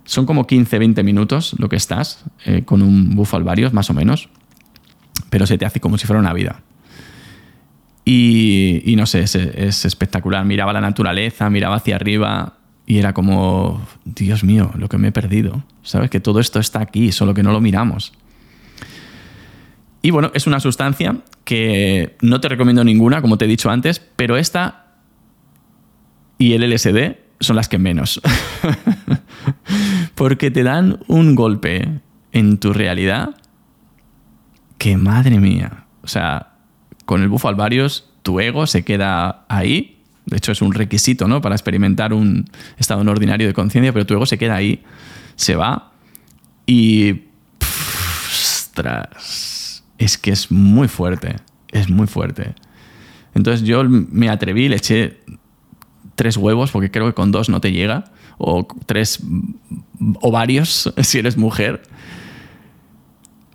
Son como 15, 20 minutos lo que estás eh, con un bufo alvarios, más o menos, pero se te hace como si fuera una vida. Y, no sé, es espectacular. Miraba la naturaleza, miraba hacia arriba, y era como, Dios mío, lo que me he perdido. ¿Sabes? Que todo esto está aquí, solo que no lo miramos. Y bueno, es una sustancia que no te recomiendo ninguna, como te he dicho antes, pero esta y el LSD son las que menos. Porque te dan un golpe en tu realidad que madre mía. O sea, con el bufo alvarios, tu ego se queda ahí de hecho, es un requisito ¿no? para experimentar un estado no ordinario de conciencia, pero tu ego se queda ahí, se va y... ostras, es que es muy fuerte, es muy fuerte. Entonces yo me atreví, le eché tres huevos, porque creo que con dos no te llega, o tres ovarios si eres mujer.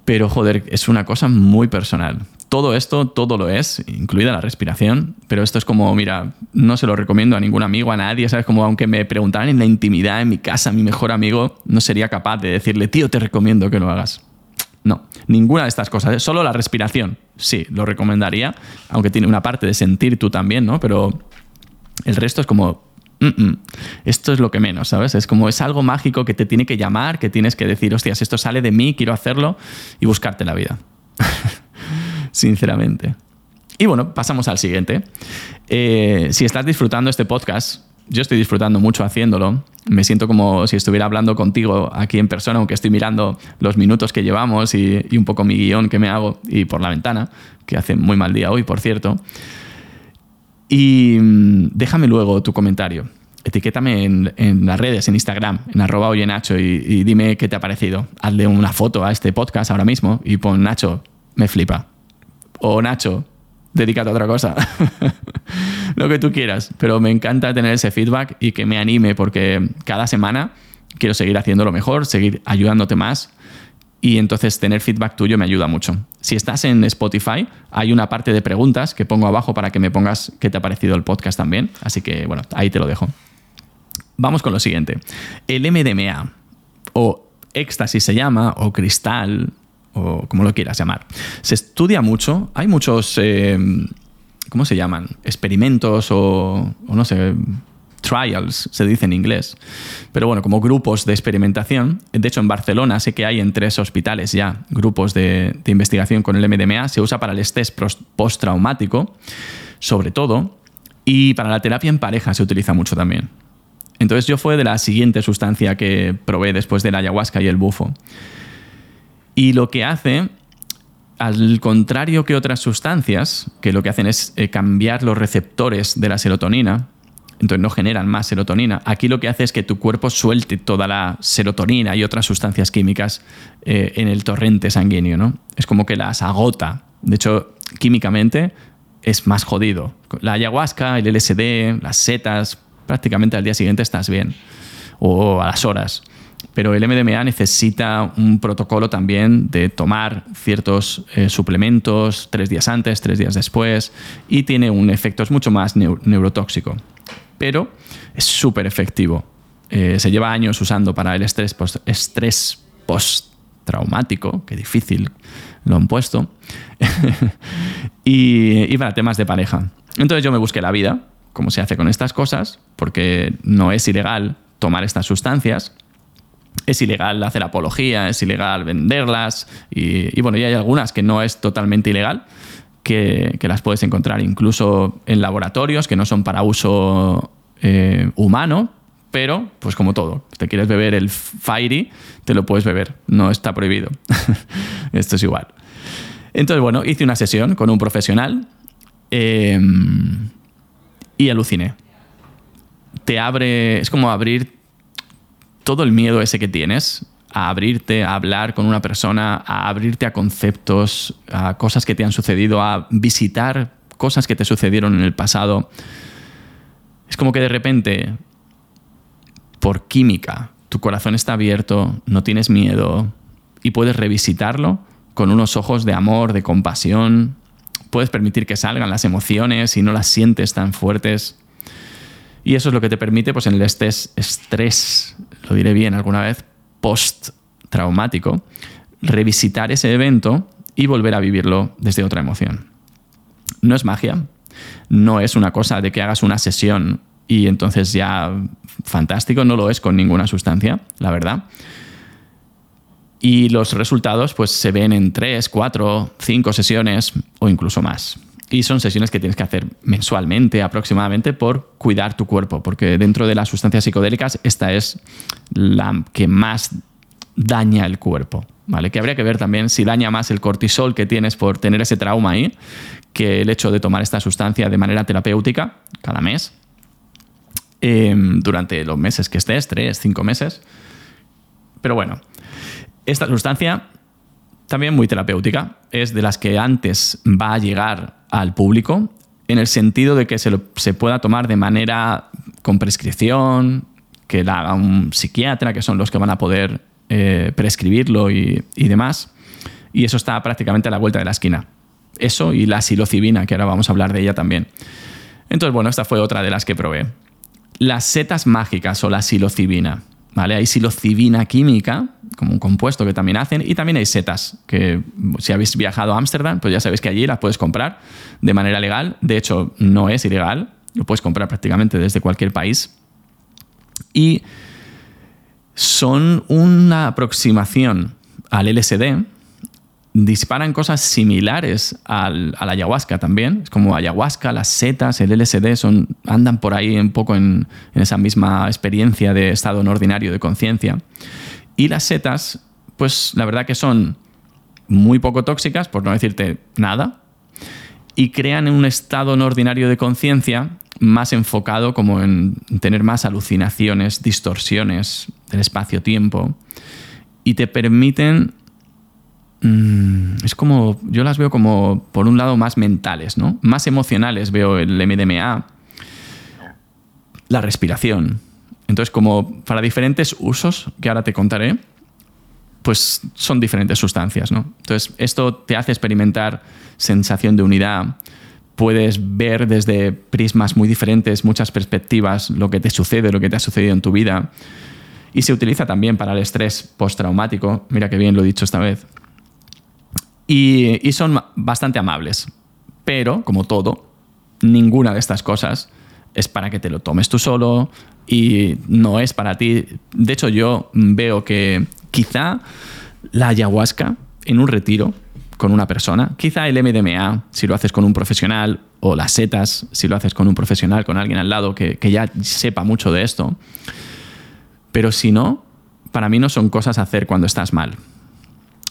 Pero joder, es una cosa muy personal todo esto, todo lo es, incluida la respiración, pero esto es como, mira, no se lo recomiendo a ningún amigo, a nadie, ¿sabes? Como aunque me preguntaran en la intimidad, en mi casa, mi mejor amigo, no sería capaz de decirle, tío, te recomiendo que lo hagas. No, ninguna de estas cosas, ¿eh? solo la respiración, sí, lo recomendaría, aunque tiene una parte de sentir tú también, ¿no? Pero el resto es como, esto es lo que menos, ¿sabes? Es como es algo mágico que te tiene que llamar, que tienes que decir, hostias, esto sale de mí, quiero hacerlo y buscarte la vida. sinceramente. Y bueno, pasamos al siguiente. Eh, si estás disfrutando este podcast, yo estoy disfrutando mucho haciéndolo. Me siento como si estuviera hablando contigo aquí en persona, aunque estoy mirando los minutos que llevamos y, un poco mi guion que me hago y por la ventana, que hace muy mal día hoy, por cierto. Y mm, déjame luego tu comentario. Etiquétame en, las redes, en Instagram, en arroba oye Nacho y, y dime qué te ha parecido. Hazle una foto a este podcast ahora mismo y pon Nacho, me flipa o Nacho, dedícate a otra cosa. Lo que tú quieras. Pero me encanta tener ese feedback y que me anime porque cada semana quiero seguir haciéndolo mejor, seguir ayudándote más. Y entonces tener feedback tuyo me ayuda mucho. Si estás en Spotify, hay una parte de preguntas que pongo abajo para que me pongas qué te ha parecido el podcast también. Así que bueno, ahí te lo dejo. Vamos con lo siguiente. El MDMA, o éxtasis se llama, o cristal, o como lo quieras llamar. Se estudia mucho, hay muchos, eh, ¿cómo se llaman? Experimentos o, no sé, trials, se dice en inglés. Pero bueno, como grupos de experimentación. De hecho, en Barcelona sé que hay en tres hospitales ya grupos de, de investigación con el MDMA. Se usa para el estrés postraumático, sobre todo, y para la terapia en pareja se utiliza mucho también. Entonces yo fue de la siguiente sustancia que probé después de la ayahuasca y el bufo. Y lo que hace, al contrario que otras sustancias, que lo que hacen es eh, cambiar los receptores de la serotonina, entonces no generan más serotonina. Aquí lo que hace es que tu cuerpo suelte toda la serotonina y otras sustancias químicas eh, en el torrente sanguíneo, ¿no? Es como que las agota. De hecho, químicamente es más jodido. La ayahuasca, el LSD, las setas, prácticamente al día siguiente estás bien. O a las horas pero el MDMA necesita un protocolo también de tomar ciertos eh, suplementos tres días antes, tres días después, y tiene un efecto, es mucho más neurotóxico, pero es súper efectivo. Eh, se lleva años usando para el estrés, post, estrés postraumático, qué difícil lo han puesto, y para temas de pareja. Entonces yo me busqué la vida, como se hace con estas cosas, porque no es ilegal tomar estas sustancias, es ilegal hacer apología, es ilegal venderlas y, bueno, y hay algunas que no es totalmente ilegal, que, las puedes encontrar incluso en laboratorios que no son para uso eh, humano, Pero, pues como todo, si te quieres beber el Fairy, te lo puedes beber, no está prohibido. Esto es igual. Entonces, bueno, hice una sesión con un profesional em, y aluciné. Te abre, es como abrir todo el miedo ese que tienes, a abrirte, a hablar con una persona, a abrirte a conceptos, a cosas que te han sucedido, a visitar cosas que te sucedieron en el pasado. Es como que de repente, por química, tu corazón está abierto, no tienes miedo y puedes revisitarlo con unos ojos de amor, de compasión. Puedes permitir que salgan las emociones y no las sientes tan fuertes. Y eso es lo que te permite, pues en el estrés, estrés lo diré bien alguna vez, post-traumático, revisitar ese evento y volver a vivirlo desde otra emoción. No es magia, no es una cosa de que hagas una sesión y entonces ya fantástico, no lo es con ninguna sustancia, la verdad. Y los resultados pues se ven en 3, 4, 5 sesiones o incluso más. Y son sesiones que tienes que hacer mensualmente aproximadamente por cuidar tu cuerpo, porque dentro de las sustancias psicodélicas esta es la que más daña el cuerpo. ¿Vale? Que habría que ver también si daña más el cortisol que tienes por tener ese trauma ahí que el hecho de tomar esta sustancia de manera terapéutica cada mes, em, durante los meses que estés, tres, cinco meses. Pero bueno, esta sustancia también muy terapéutica, es de las que antes va a llegar al público, en el sentido de que se, se pueda tomar de manera con prescripción, que la haga un psiquiatra, que son los que van a poder eh, prescribirlo y, y demás. Y eso está prácticamente a la vuelta de la esquina. Eso y la psilocibina, que ahora vamos a hablar de ella también. Entonces, bueno, esta fue otra de las que probé. Las setas mágicas o la psilocibina. ¿Vale? Hay psilocibina química, como un compuesto que también hacen, y también hay setas, que si habéis viajado a Ámsterdam, pues ya sabéis que allí las puedes comprar de manera legal. De hecho, no es ilegal, lo puedes comprar prácticamente desde cualquier país. Y son una aproximación al LSD, disparan cosas similares al, a la ayahuasca también. Es como ayahuasca, las setas, el LSD son, andan por ahí un poco en, esa misma experiencia de estado no ordinario de conciencia. Y las setas, pues la verdad que son muy poco tóxicas, por no decirte nada, y crean un estado no ordinario de conciencia más enfocado como en tener más alucinaciones, distorsiones del espacio-tiempo, y te permiten Mm, es como, yo las veo como, por un lado, más mentales, ¿no? Más emocionales veo el MDMA, la respiración. Entonces, como para diferentes usos, que ahora te contaré, pues son diferentes sustancias, ¿no? Entonces, esto te hace experimentar sensación de unidad, puedes ver desde prismas muy diferentes, muchas perspectivas, lo que te sucede, lo que te ha sucedido en tu vida. Y se utiliza también para el estrés postraumático. Mira qué bien lo he dicho esta vez. Y, son bastante amables. Pero, como todo, ninguna de estas cosas es para que te lo tomes tú solo y no es para ti. De hecho, yo veo que quizá la ayahuasca en un retiro con una persona, quizá el MDMA, si lo haces con un profesional, o las setas, si lo haces con un profesional, con alguien al lado que, que ya sepa mucho de esto. Pero si no, para mí no son cosas a hacer cuando estás mal.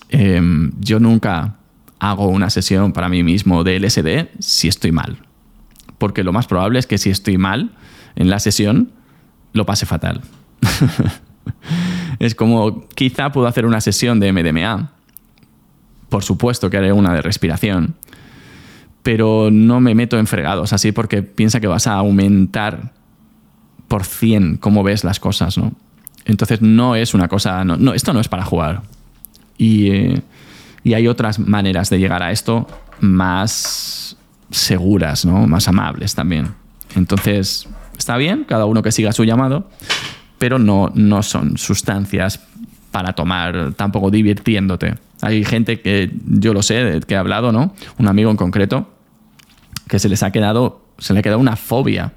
Em, yo nunca hago una sesión para mí mismo de LSD si estoy mal. Porque lo más probable es que si estoy mal en la sesión, lo pase fatal. es como, quizá puedo hacer una sesión de MDMA. Por supuesto que haré una de respiración. Pero no me meto en fregados así porque piensa que vas a aumentar por 100 cómo ves las cosas, ¿no? Entonces no es una cosa, no, esto no es para jugar. Y, hay otras maneras de llegar a esto más seguras, ¿no? más amables también. Entonces, está bien, cada uno que siga su llamado, pero no, no son sustancias para tomar, tampoco divirtiéndote. Hay gente que yo lo sé, que he hablado, ¿no? Un amigo en concreto, que se les ha quedado, se le ha quedado una fobia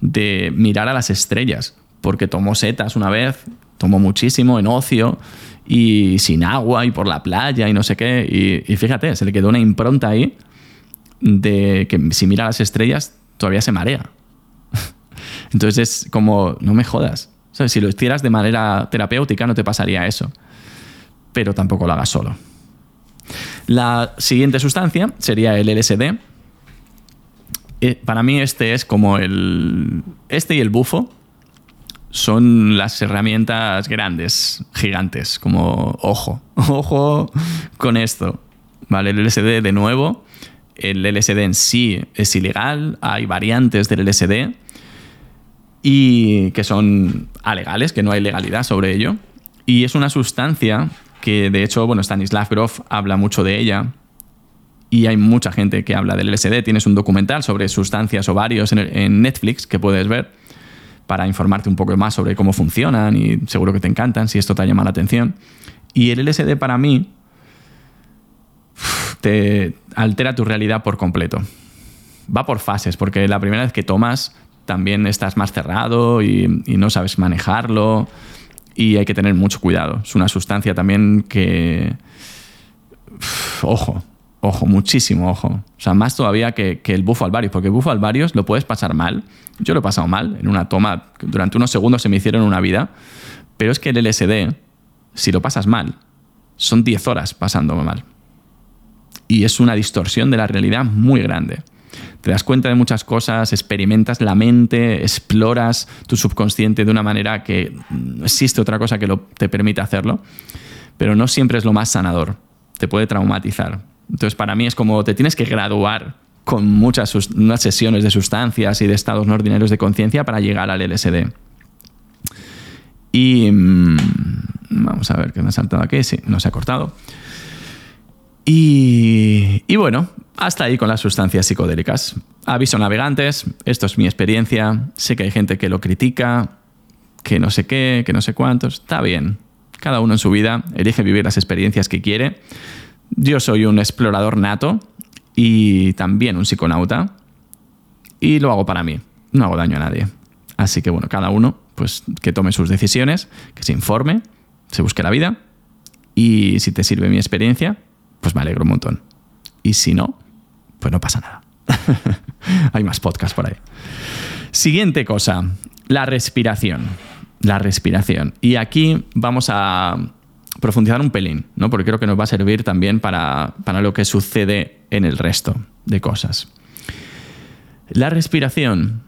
de mirar a las estrellas, porque tomó setas una vez, tomó muchísimo en ocio y sin agua y por la playa y no sé qué. Y, fíjate, se le quedó una impronta ahí de que si mira las estrellas todavía se marea. Entonces es como, no me jodas. si lo hicieras de manera terapéutica no te pasaría eso. Pero tampoco lo hagas solo. La siguiente sustancia sería el LSD. Eh, para mí este es como el... Este y el bufo son las herramientas grandes, gigantes, como ojo, ojo con esto. ¿Vale? El LSD de nuevo, el LSD en sí es ilegal, hay variantes del LSD y que son alegales, que no hay legalidad sobre ello. Y es una sustancia que de hecho, bueno, Stanislav Grof habla mucho de ella y hay mucha gente que habla del LSD. Tienes un documental sobre sustancias o varios en Netflix que puedes ver para informarte un poco más sobre cómo funcionan y seguro que te encantan si esto te llama la atención. Y el LSD para mí te altera tu realidad por completo. Va por fases, porque la primera vez que tomas también estás más cerrado y, no sabes manejarlo y hay que tener mucho cuidado. Es una sustancia también que... ojo, Ojo, muchísimo ojo. O sea, más todavía que, el bufo alvarius, porque el bufo alvarius lo puedes pasar mal. Yo lo he pasado mal en una toma. Durante unos segundos se me hicieron una vida. Pero es que el LSD, si lo pasas mal, son 10 horas pasándome mal. Y es una distorsión de la realidad muy grande. Te das cuenta de muchas cosas, experimentas la mente, exploras tu subconsciente de una manera que no existe otra cosa que te permita hacerlo. Pero no siempre es lo más sanador. Te puede traumatizar entonces, para mí es como te tienes que graduar con muchas unas sesiones de sustancias y de estados no ordinarios de conciencia para llegar al LSD. Y mm, vamos a ver qué me ha saltado aquí. Sí, no se ha cortado. Y, bueno, hasta ahí con las sustancias psicodélicas. Aviso navegantes, esto es mi experiencia. Sé que hay gente que lo critica, que no sé qué, que no sé cuántos. Está bien. Cada uno en su vida elige vivir las experiencias que quiere. Yo soy un explorador nato y también un psiconauta y lo hago para mí, no hago daño a nadie. Así que bueno, cada uno pues que tome sus decisiones, que se informe, se busque la vida y si te sirve mi experiencia, pues me alegro un montón. Y si no, pues no pasa nada. Hay más podcasts por ahí. Siguiente cosa, la respiración. La respiración. Y aquí vamos a profundizar un pelín, ¿no? porque creo que nos va a servir también para, para lo que sucede en el resto de cosas. La respiración,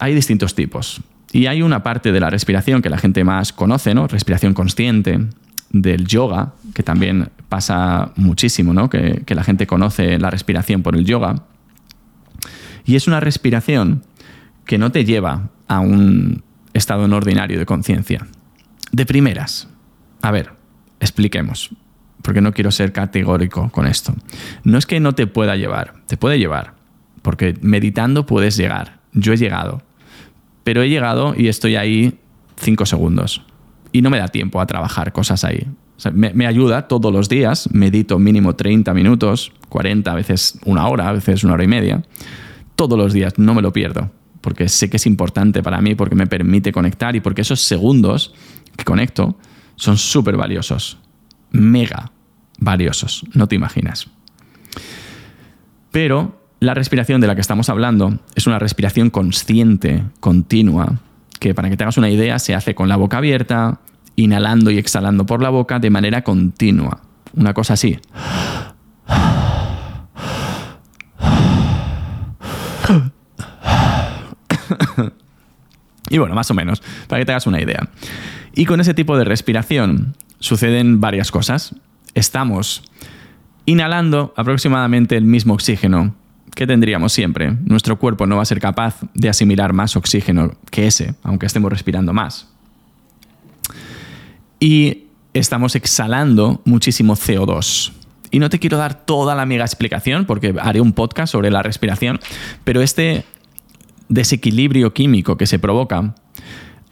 hay distintos tipos. Y hay una parte de la respiración que la gente más conoce, ¿no? Respiración consciente, del yoga, que también pasa muchísimo, ¿no? Que, la gente conoce la respiración por el yoga. Y es una respiración que no te lleva a un estado ordinario de conciencia. De primeras. A ver, expliquemos, porque no quiero ser categórico con esto. No es que no te pueda llevar, te puede llevar, porque meditando puedes llegar. Yo he llegado, pero he llegado y estoy ahí cinco segundos y no me da tiempo a trabajar cosas ahí. me, me, ayuda todos los días, medito mínimo 30 minutos, 40, a veces una hora, a veces una hora y media. Todos los días, no me lo pierdo, porque sé que es importante para mí, porque me permite conectar y porque esos segundos que conecto son súper valiosos, mega valiosos, no te imaginas. Pero la respiración de la que estamos hablando es una respiración consciente, continua, que para que te hagas una idea se hace con la boca abierta, inhalando y exhalando por la boca de manera continua. Una cosa así. y bueno, más o menos, para que te hagas una idea. Y con ese tipo de respiración suceden varias cosas. Estamos inhalando aproximadamente el mismo oxígeno que tendríamos siempre. Nuestro cuerpo no va a ser capaz de asimilar más oxígeno que ese, aunque estemos respirando más. Y estamos exhalando muchísimo CO2. Y no te quiero dar toda la mega explicación porque haré un podcast sobre la respiración, pero este desequilibrio químico que se provoca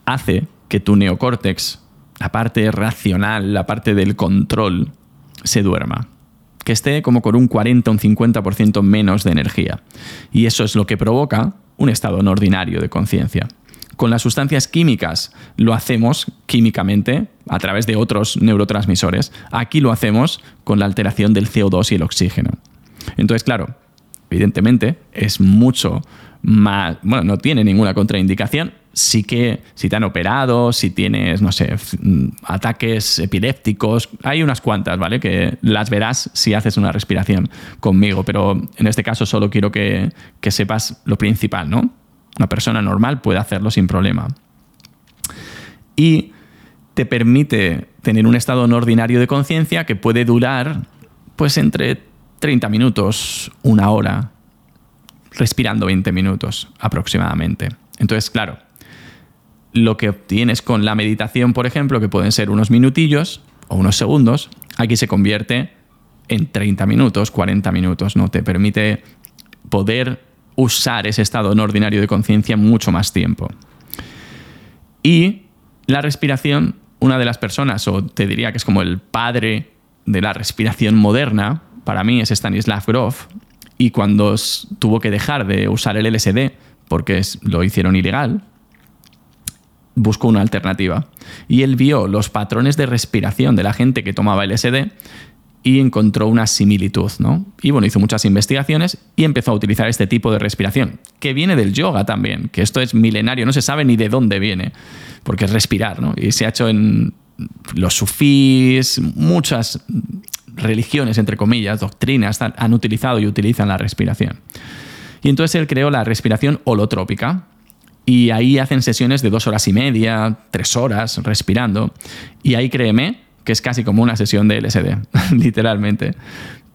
hace que tu neocórtex, la parte racional, la parte del control, se duerma. Que esté como con un 40 o un 50% menos de energía. Y eso es lo que provoca un estado no ordinario de conciencia. Con las sustancias químicas lo hacemos químicamente a través de otros neurotransmisores. Aquí lo hacemos con la alteración del CO2 y el oxígeno. Entonces, claro, evidentemente es mucho más, bueno, no tiene ninguna contraindicación sí que si te han operado, si tienes, no sé, mm, ataques epilépticos, hay unas cuantas, ¿vale? Que las verás si haces una respiración conmigo, pero en este caso solo quiero que, que sepas lo principal, ¿no? Una persona normal puede hacerlo sin problema. Y te permite tener un estado no ordinario de conciencia que puede durar pues entre 30 minutos, una hora, respirando 20 minutos aproximadamente. Entonces, claro, lo que obtienes con la meditación, por ejemplo, que pueden ser unos minutillos o unos segundos, aquí se convierte en 30 minutos, 40 minutos, ¿no? Te permite poder usar ese estado no ordinario de conciencia mucho más tiempo. Y la respiración, una de las personas, o te diría que es como el padre de la respiración moderna, para mí es Stanislav Grof, y cuando tuvo que dejar de usar el LSD porque lo hicieron ilegal, buscó una alternativa. Y él vio los patrones de respiración de la gente que tomaba LSD y encontró una similitud, ¿no? Y bueno, hizo muchas investigaciones y empezó a utilizar este tipo de respiración, que viene del yoga también, que esto es milenario, no se sabe ni de dónde viene, porque es respirar, ¿no? Y se ha hecho en los sufís, muchas religiones, entre comillas, doctrinas, han utilizado y utilizan la respiración. Y entonces él creó la respiración holotrópica, y ahí hacen sesiones de dos horas y media, tres horas respirando. Y ahí créeme que es casi como una sesión de LSD, literalmente.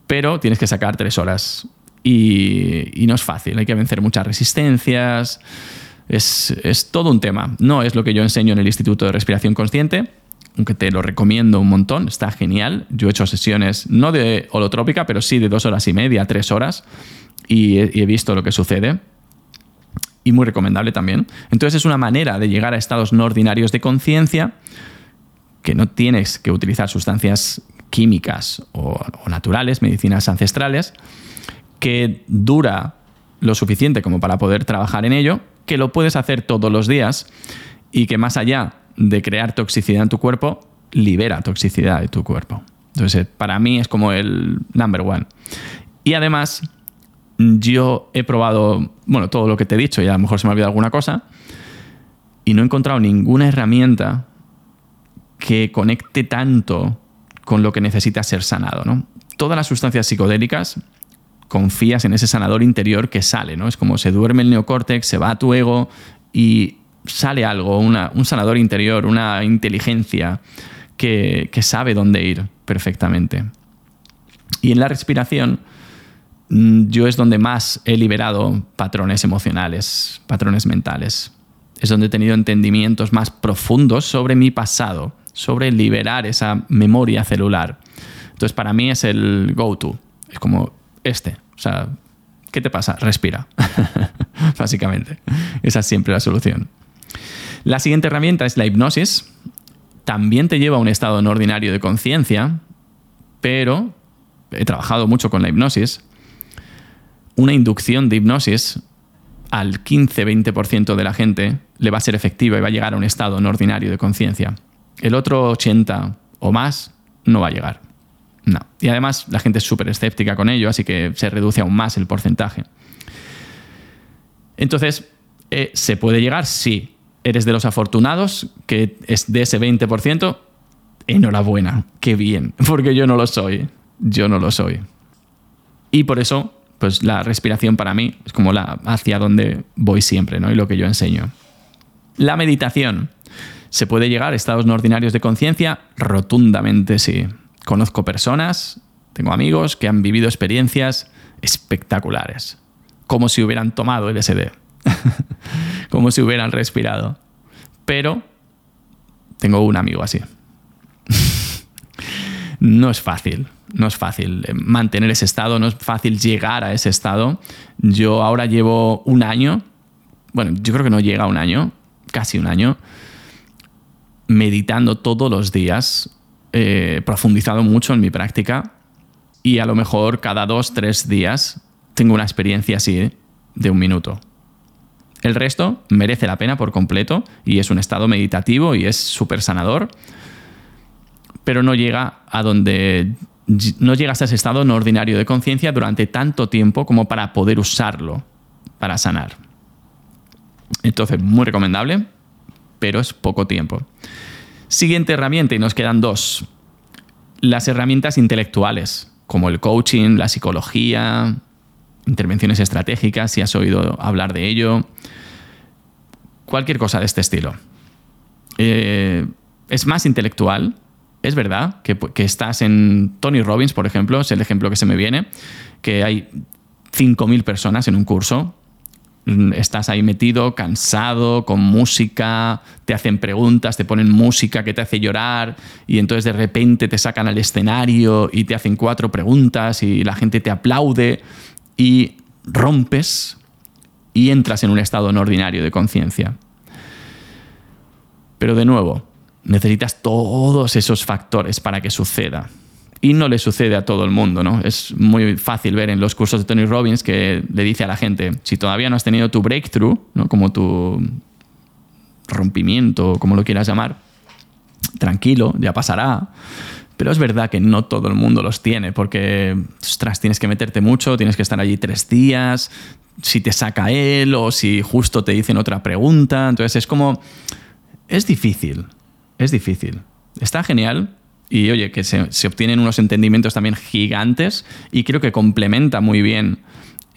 Pero tienes que sacar tres horas. Y, no es fácil, hay que vencer muchas resistencias. Es, es, todo un tema. No es lo que yo enseño en el Instituto de Respiración Consciente, aunque te lo recomiendo un montón, está genial. Yo he hecho sesiones no de holotrópica, pero sí de dos horas y media, tres horas, y he visto lo que sucede y muy recomendable también. Entonces es una manera de llegar a estados no ordinarios de conciencia que no tienes que utilizar sustancias químicas o, naturales, medicinas ancestrales, que dura lo suficiente como para poder trabajar en ello, que lo puedes hacer todos los días y que más allá de crear toxicidad en tu cuerpo, libera toxicidad de tu cuerpo. Entonces, para mí es como el number one. Y además, yo he probado, bueno, todo lo que te he dicho y a lo mejor se me ha olvidado alguna cosa, y no he encontrado ninguna herramienta que conecte tanto con lo que necesita ser sanado. ¿no? Todas las sustancias psicodélicas confías en ese sanador interior que sale, ¿no? Es como se duerme el neocórtex, se va a tu ego y sale algo, un sanador interior, una inteligencia que, que sabe dónde ir perfectamente. Y en la respiración, yo es donde más he liberado patrones emocionales, patrones mentales. Es donde he tenido entendimientos más profundos sobre mi pasado, sobre liberar esa memoria celular. Entonces, para mí es el go-to. Es como este. O sea, ¿qué te pasa? Respira. Básicamente. Esa es siempre la solución. La siguiente herramienta es la hipnosis. También te lleva a un estado no ordinario de conciencia, pero he trabajado mucho con la hipnosis una inducción de hipnosis al 15-20% de la gente le va a ser efectiva y va a llegar a un estado no ordinario de conciencia. El otro 80 o más no va a llegar. No. Y además la gente es súper escéptica con ello, así que se reduce aún más el porcentaje. Entonces, eh, ¿se puede llegar? Sí. ¿Eres de los afortunados que es de ese 20%? Enhorabuena, qué bien, porque yo no lo soy. Yo no lo soy. Y por eso pues la respiración para mí es como la hacia donde voy siempre, ¿no? Y lo que yo enseño. La meditación. ¿Se puede llegar a estados no ordinarios de conciencia? Rotundamente sí. Conozco personas, tengo amigos que han vivido experiencias espectaculares. Como si hubieran tomado el SD. como si hubieran respirado. Pero tengo un amigo así. no es fácil no es fácil eh, mantener ese estado, no es fácil llegar a ese estado. Yo ahora llevo un año, bueno, yo creo que no llega a un año, casi un año, meditando todos los días, eh, profundizado mucho en mi práctica y a lo mejor cada dos, tres días tengo una experiencia así de un minuto. El resto merece la pena por completo y es un estado meditativo y es súper sanador, pero no llega a donde no llegas a ese estado no ordinario de conciencia durante tanto tiempo como para poder usarlo para sanar. Entonces, muy recomendable, pero es poco tiempo. Siguiente herramienta, y nos quedan dos. Las herramientas intelectuales, como el coaching, la psicología, intervenciones estratégicas, si has oído hablar de ello, cualquier cosa de este estilo. Eh, es más intelectual, es verdad que, estás en Tony Robbins, por ejemplo, es el ejemplo que se me viene, que hay 5.000 personas en un curso, estás ahí metido, cansado, con música, te hacen preguntas, te ponen música que te hace llorar y entonces de repente te sacan al escenario y te hacen cuatro preguntas y la gente te aplaude y rompes y entras en un estado no ordinario de conciencia. Pero de nuevo, necesitas todos esos factores para que suceda. Y no le sucede a todo el mundo, ¿no? Es muy fácil ver en los cursos de Tony Robbins que le dice a la gente, si todavía no has tenido tu breakthrough, ¿no? como tu rompimiento, como lo quieras llamar, tranquilo, ya pasará. Pero es verdad que no todo el mundo los tiene, porque, ostras, tienes que meterte mucho, tienes que estar allí tres días, si te saca él o si justo te dicen otra pregunta. Entonces es como, es difícil, es difícil. Está genial, y oye, que se, obtienen unos entendimientos también gigantes y creo que complementa muy bien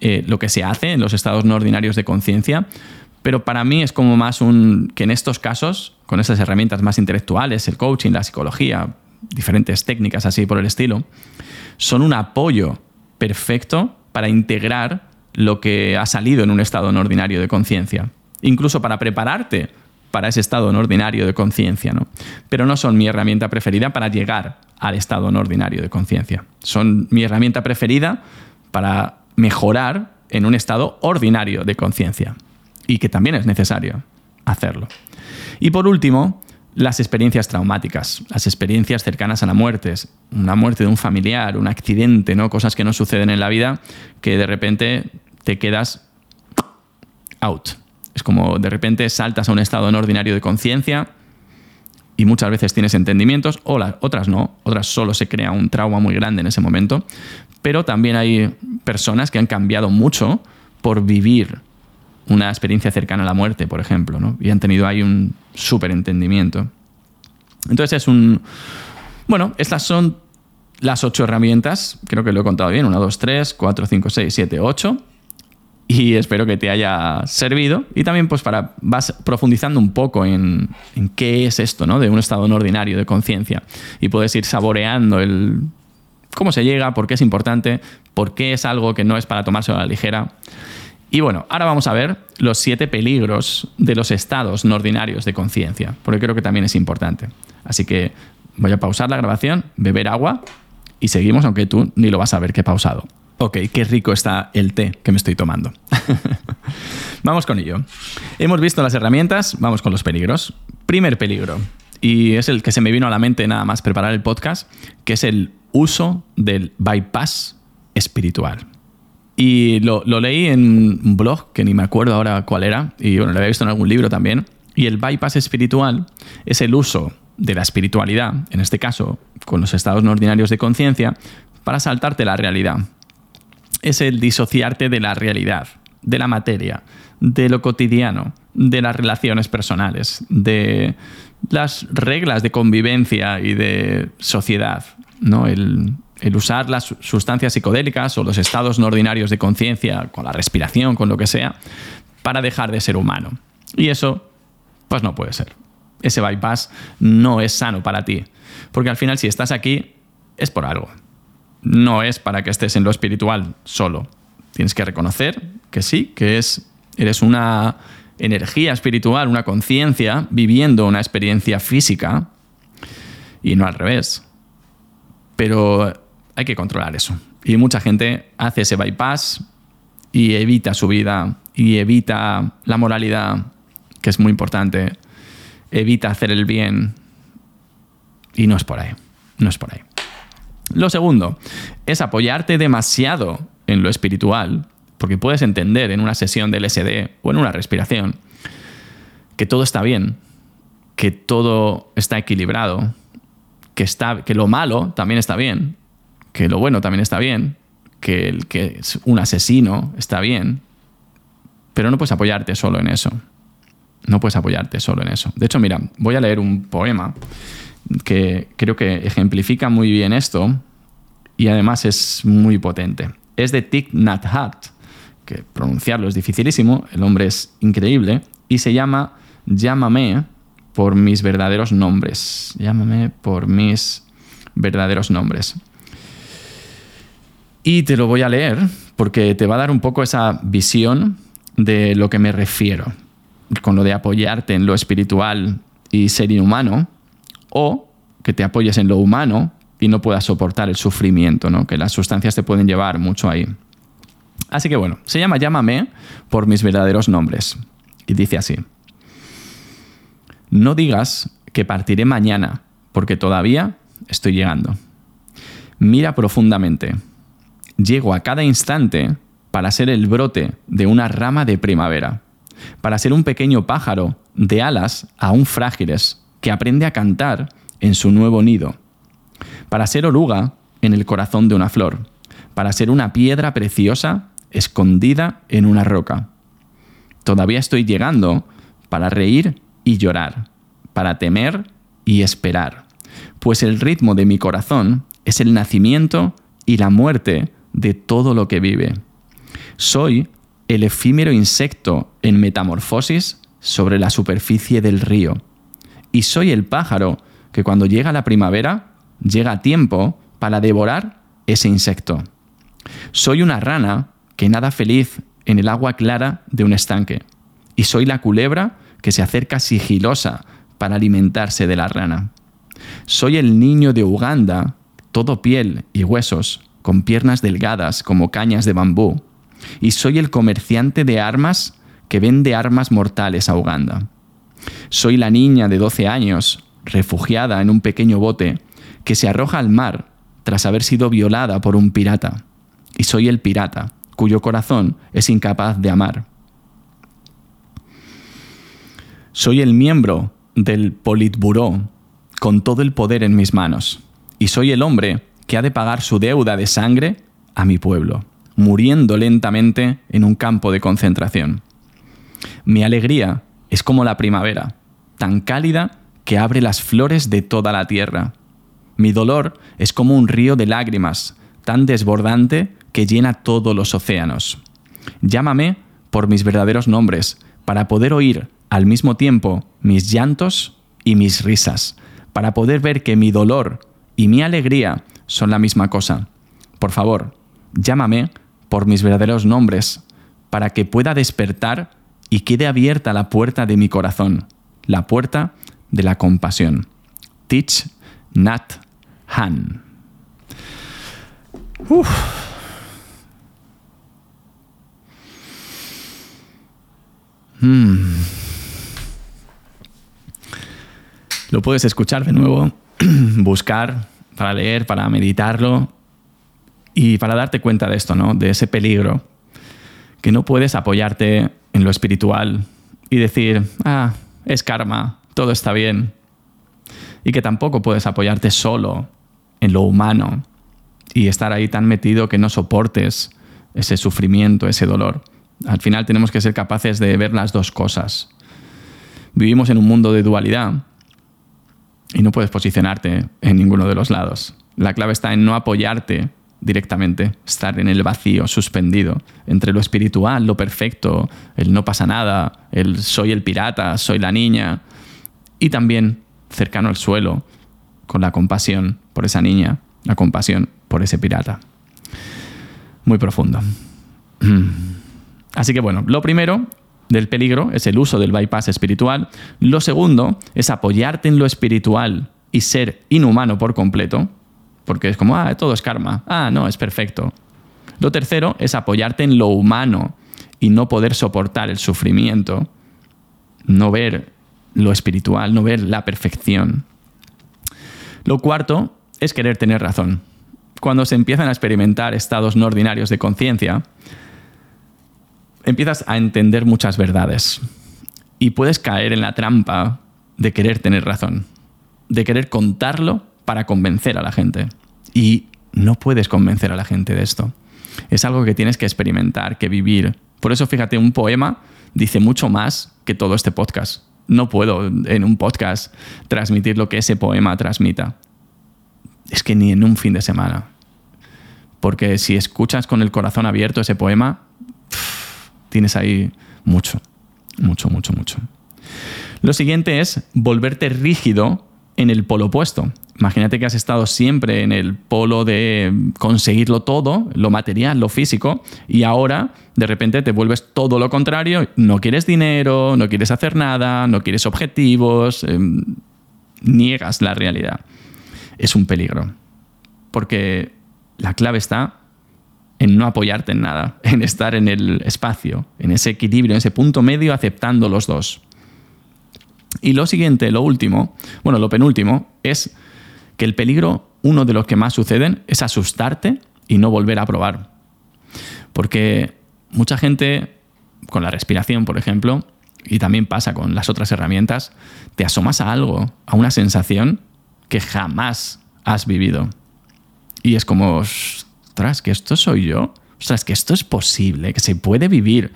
eh, lo que se hace en los estados no ordinarios de conciencia. Pero para mí es como más un que en estos casos, con esas herramientas más intelectuales, el coaching, la psicología, diferentes técnicas así por el estilo, son un apoyo perfecto para integrar lo que ha salido en un estado no ordinario de conciencia. Incluso para prepararte para ese estado no ordinario de conciencia, ¿no? Pero no son mi herramienta preferida para llegar al estado no ordinario de conciencia. Son mi herramienta preferida para mejorar en un estado ordinario de conciencia. Y que también es necesario hacerlo. Y por último, las experiencias traumáticas, las experiencias cercanas a la muerte, una muerte de un familiar, un accidente, ¿no? Cosas que no suceden en la vida que de repente te quedas out. Es como de repente saltas a un estado no ordinario de conciencia y muchas veces tienes entendimientos, o otras no, otras solo se crea un trauma muy grande en ese momento. Pero también hay personas que han cambiado mucho por vivir una experiencia cercana a la muerte, por ejemplo, ¿no? y han tenido ahí un súper entendimiento. Entonces es un... Bueno, estas son las ocho herramientas, creo que lo he contado bien, 1, 2, 3, 4, 5, 6, 7, 8. Y espero que te haya servido. Y también pues para vas profundizando un poco en, en qué es esto, ¿no? De un estado no ordinario de conciencia. Y puedes ir saboreando el cómo se llega, por qué es importante, por qué es algo que no es para tomarse a la ligera. Y bueno, ahora vamos a ver los siete peligros de los estados no ordinarios de conciencia, porque creo que también es importante. Así que voy a pausar la grabación, beber agua y seguimos, aunque tú ni lo vas a ver que he pausado. Ok, qué rico está el té que me estoy tomando. vamos con ello. Hemos visto las herramientas, vamos con los peligros. Primer peligro, y es el que se me vino a la mente nada más preparar el podcast, que es el uso del bypass espiritual. Y lo, leí en un blog, que ni me acuerdo ahora cuál era, y bueno, lo había visto en algún libro también. Y el bypass espiritual es el uso de la espiritualidad, en este caso con los estados no ordinarios de conciencia, para saltarte la realidad. Es el disociarte de la realidad, de la materia, de lo cotidiano, de las relaciones personales, de las reglas de convivencia y de sociedad. ¿no? El, el usar las sustancias psicodélicas o los estados no ordinarios de conciencia, con la respiración, con lo que sea, para dejar de ser humano. Y eso, pues no puede ser. Ese bypass no es sano para ti. Porque al final, si estás aquí, es por algo. No es para que estés en lo espiritual solo. Tienes que reconocer que sí, que es, eres una energía espiritual, una conciencia viviendo una experiencia física y no al revés. Pero hay que controlar eso. Y mucha gente hace ese bypass y evita su vida y evita la moralidad, que es muy importante, evita hacer el bien y no es por ahí, no es por ahí. Lo segundo es apoyarte demasiado en lo espiritual, porque puedes entender en una sesión del LSD o en una respiración que todo está bien, que todo está equilibrado, que, está, que lo malo también está bien, que lo bueno también está bien, que el que es un asesino está bien, pero no puedes apoyarte solo en eso. No puedes apoyarte solo en eso. De hecho, mira, voy a leer un poema que creo que ejemplifica muy bien esto y además es muy potente. Es de Thich Nhat que pronunciarlo es dificilísimo, el hombre es increíble, y se llama Llámame por mis verdaderos nombres. Llámame por mis verdaderos nombres. Y te lo voy a leer porque te va a dar un poco esa visión de lo que me refiero con lo de apoyarte en lo espiritual y ser inhumano, o que te apoyes en lo humano y no puedas soportar el sufrimiento, ¿no? que las sustancias te pueden llevar mucho ahí. Así que bueno, se llama Llámame por mis verdaderos nombres. Y dice así. No digas que partiré mañana, porque todavía estoy llegando. Mira profundamente. Llego a cada instante para ser el brote de una rama de primavera, para ser un pequeño pájaro de alas aún frágiles que aprende a cantar en su nuevo nido, para ser oruga en el corazón de una flor, para ser una piedra preciosa escondida en una roca. Todavía estoy llegando para reír y llorar, para temer y esperar, pues el ritmo de mi corazón es el nacimiento y la muerte de todo lo que vive. Soy el efímero insecto en metamorfosis sobre la superficie del río. Y soy el pájaro que cuando llega la primavera, llega a tiempo para devorar ese insecto. Soy una rana que nada feliz en el agua clara de un estanque. Y soy la culebra que se acerca sigilosa para alimentarse de la rana. Soy el niño de Uganda, todo piel y huesos, con piernas delgadas como cañas de bambú, y soy el comerciante de armas que vende armas mortales a Uganda. Soy la niña de 12 años, refugiada en un pequeño bote, que se arroja al mar tras haber sido violada por un pirata. Y soy el pirata, cuyo corazón es incapaz de amar. Soy el miembro del Politburó, con todo el poder en mis manos, y soy el hombre que ha de pagar su deuda de sangre a mi pueblo, muriendo lentamente en un campo de concentración. Mi alegría es como la primavera, tan cálida que abre las flores de toda la tierra. Mi dolor es como un río de lágrimas, tan desbordante que llena todos los océanos. Llámame por mis verdaderos nombres, para poder oír al mismo tiempo mis llantos y mis risas, para poder ver que mi dolor y mi alegría son la misma cosa. Por favor, llámame por mis verdaderos nombres, para que pueda despertar y quede abierta la puerta de mi corazón, la puerta de la compasión. Teach Nat Han. Hmm. Lo puedes escuchar de nuevo, buscar para leer, para meditarlo y para darte cuenta de esto, ¿no? De ese peligro, que no puedes apoyarte en lo espiritual y decir, ah, es karma, todo está bien. Y que tampoco puedes apoyarte solo en lo humano y estar ahí tan metido que no soportes ese sufrimiento, ese dolor. Al final tenemos que ser capaces de ver las dos cosas. Vivimos en un mundo de dualidad y no puedes posicionarte en ninguno de los lados. La clave está en no apoyarte directamente, estar en el vacío, suspendido, entre lo espiritual, lo perfecto, el no pasa nada, el soy el pirata, soy la niña, y también cercano al suelo, con la compasión por esa niña, la compasión por ese pirata. Muy profundo. Así que bueno, lo primero del peligro es el uso del bypass espiritual. Lo segundo es apoyarte en lo espiritual y ser inhumano por completo, porque es como, ah, todo es karma, ah, no, es perfecto. Lo tercero es apoyarte en lo humano y no poder soportar el sufrimiento, no ver lo espiritual, no ver la perfección. Lo cuarto es querer tener razón. Cuando se empiezan a experimentar estados no ordinarios de conciencia, empiezas a entender muchas verdades y puedes caer en la trampa de querer tener razón, de querer contarlo para convencer a la gente. Y no puedes convencer a la gente de esto. Es algo que tienes que experimentar, que vivir Por eso, fíjate, un poema dice mucho más que todo este podcast. No puedo en un podcast transmitir lo que ese poema transmita. Es que ni en un fin de semana. Porque si escuchas con el corazón abierto ese poema, tienes ahí mucho, mucho, mucho, mucho. Lo siguiente es volverte rígido en el polo opuesto. Imagínate que has estado siempre en el polo de conseguirlo todo, lo material, lo físico, y ahora de repente te vuelves todo lo contrario, no quieres dinero, no quieres hacer nada, no quieres objetivos, em, niegas la realidad. Es un peligro, porque la clave está en no apoyarte en nada, en estar en el espacio, en ese equilibrio, en ese punto medio, aceptando los dos. Y lo siguiente, lo último, bueno, lo penúltimo, es que el peligro, uno de los que más suceden, es asustarte y no volver a probar. Porque mucha gente, con la respiración, por ejemplo, y también pasa con las otras herramientas, te asomas a algo, a una sensación que jamás has vivido. Y es como, ostras, que esto soy yo. Ostras, que esto es posible, que se puede vivir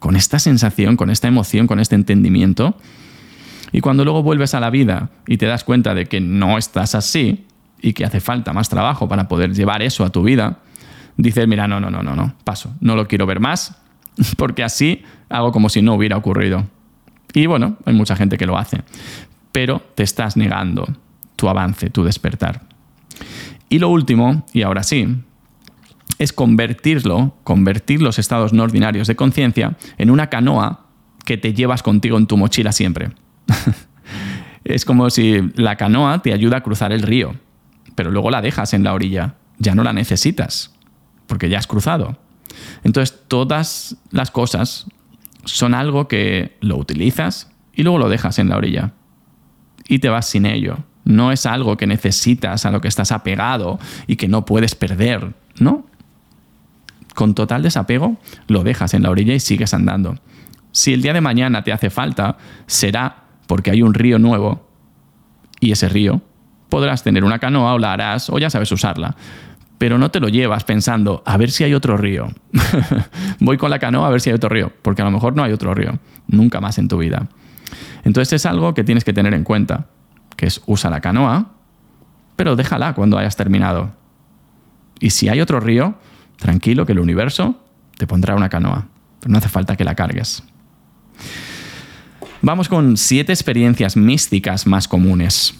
con esta sensación, con esta emoción, con este entendimiento y cuando luego vuelves a la vida y te das cuenta de que no estás así y que hace falta más trabajo para poder llevar eso a tu vida, dices, mira, no, no, no, no, no, paso, no lo quiero ver más, porque así hago como si no hubiera ocurrido. Y bueno, hay mucha gente que lo hace, pero te estás negando tu avance, tu despertar. Y lo último, y ahora sí, es convertirlo, convertir los estados no ordinarios de conciencia en una canoa que te llevas contigo en tu mochila siempre. es como si la canoa te ayuda a cruzar el río, pero luego la dejas en la orilla. Ya no la necesitas, porque ya has cruzado. Entonces, todas las cosas son algo que lo utilizas y luego lo dejas en la orilla. Y te vas sin ello. No es algo que necesitas, a lo que estás apegado y que no puedes perder, ¿no? Con total desapego, lo dejas en la orilla y sigues andando. Si el día de mañana te hace falta, será porque hay un río nuevo y ese río podrás tener una canoa o la harás o ya sabes usarla. Pero no te lo llevas pensando, a ver si hay otro río. Voy con la canoa a ver si hay otro río, porque a lo mejor no hay otro río, nunca más en tu vida. Entonces es algo que tienes que tener en cuenta, que es usa la canoa, pero déjala cuando hayas terminado. Y si hay otro río, tranquilo que el universo te pondrá una canoa, pero no hace falta que la cargues. Vamos con siete experiencias místicas más comunes.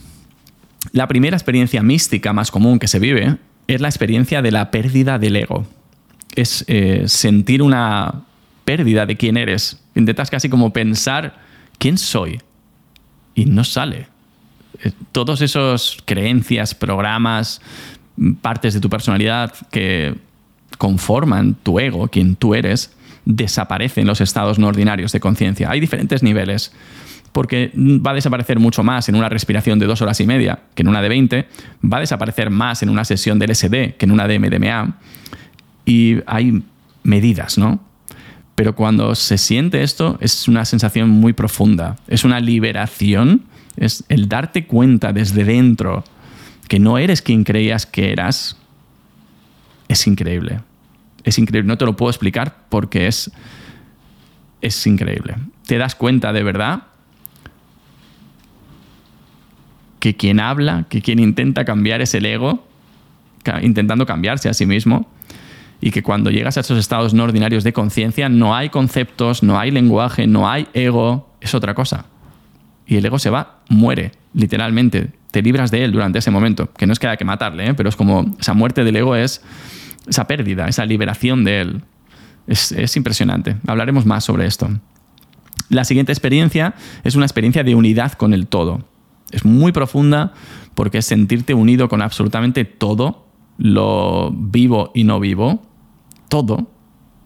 La primera experiencia mística más común que se vive es la experiencia de la pérdida del ego. Es eh, sentir una pérdida de quién eres. Intentas casi como pensar quién soy. Y no sale. Eh, todos esos creencias, programas, partes de tu personalidad que conforman tu ego, quien tú eres, desaparecen los estados no ordinarios de conciencia. Hay diferentes niveles, porque va a desaparecer mucho más en una respiración de dos horas y media que en una de 20, va a desaparecer más en una sesión del SD que en una de MDMA, y hay medidas, ¿no? Pero cuando se siente esto es una sensación muy profunda, es una liberación, es el darte cuenta desde dentro que no eres quien creías que eras, es increíble es increíble. No te lo puedo explicar porque es, es increíble. Te das cuenta de verdad que quien habla, que quien intenta cambiar es el ego, intentando cambiarse a sí mismo, y que cuando llegas a esos estados no ordinarios de conciencia no hay conceptos, no hay lenguaje, no hay ego, es otra cosa. Y el ego se va, muere, literalmente. Te libras de él durante ese momento, que no es que haya que matarle, ¿eh? pero es como esa muerte del ego es esa pérdida, esa liberación de él. Es, impresionante. Hablaremos más sobre esto. La siguiente experiencia es una experiencia de unidad con el todo. Es muy profunda porque es sentirte unido con absolutamente todo, lo vivo y no vivo, todo.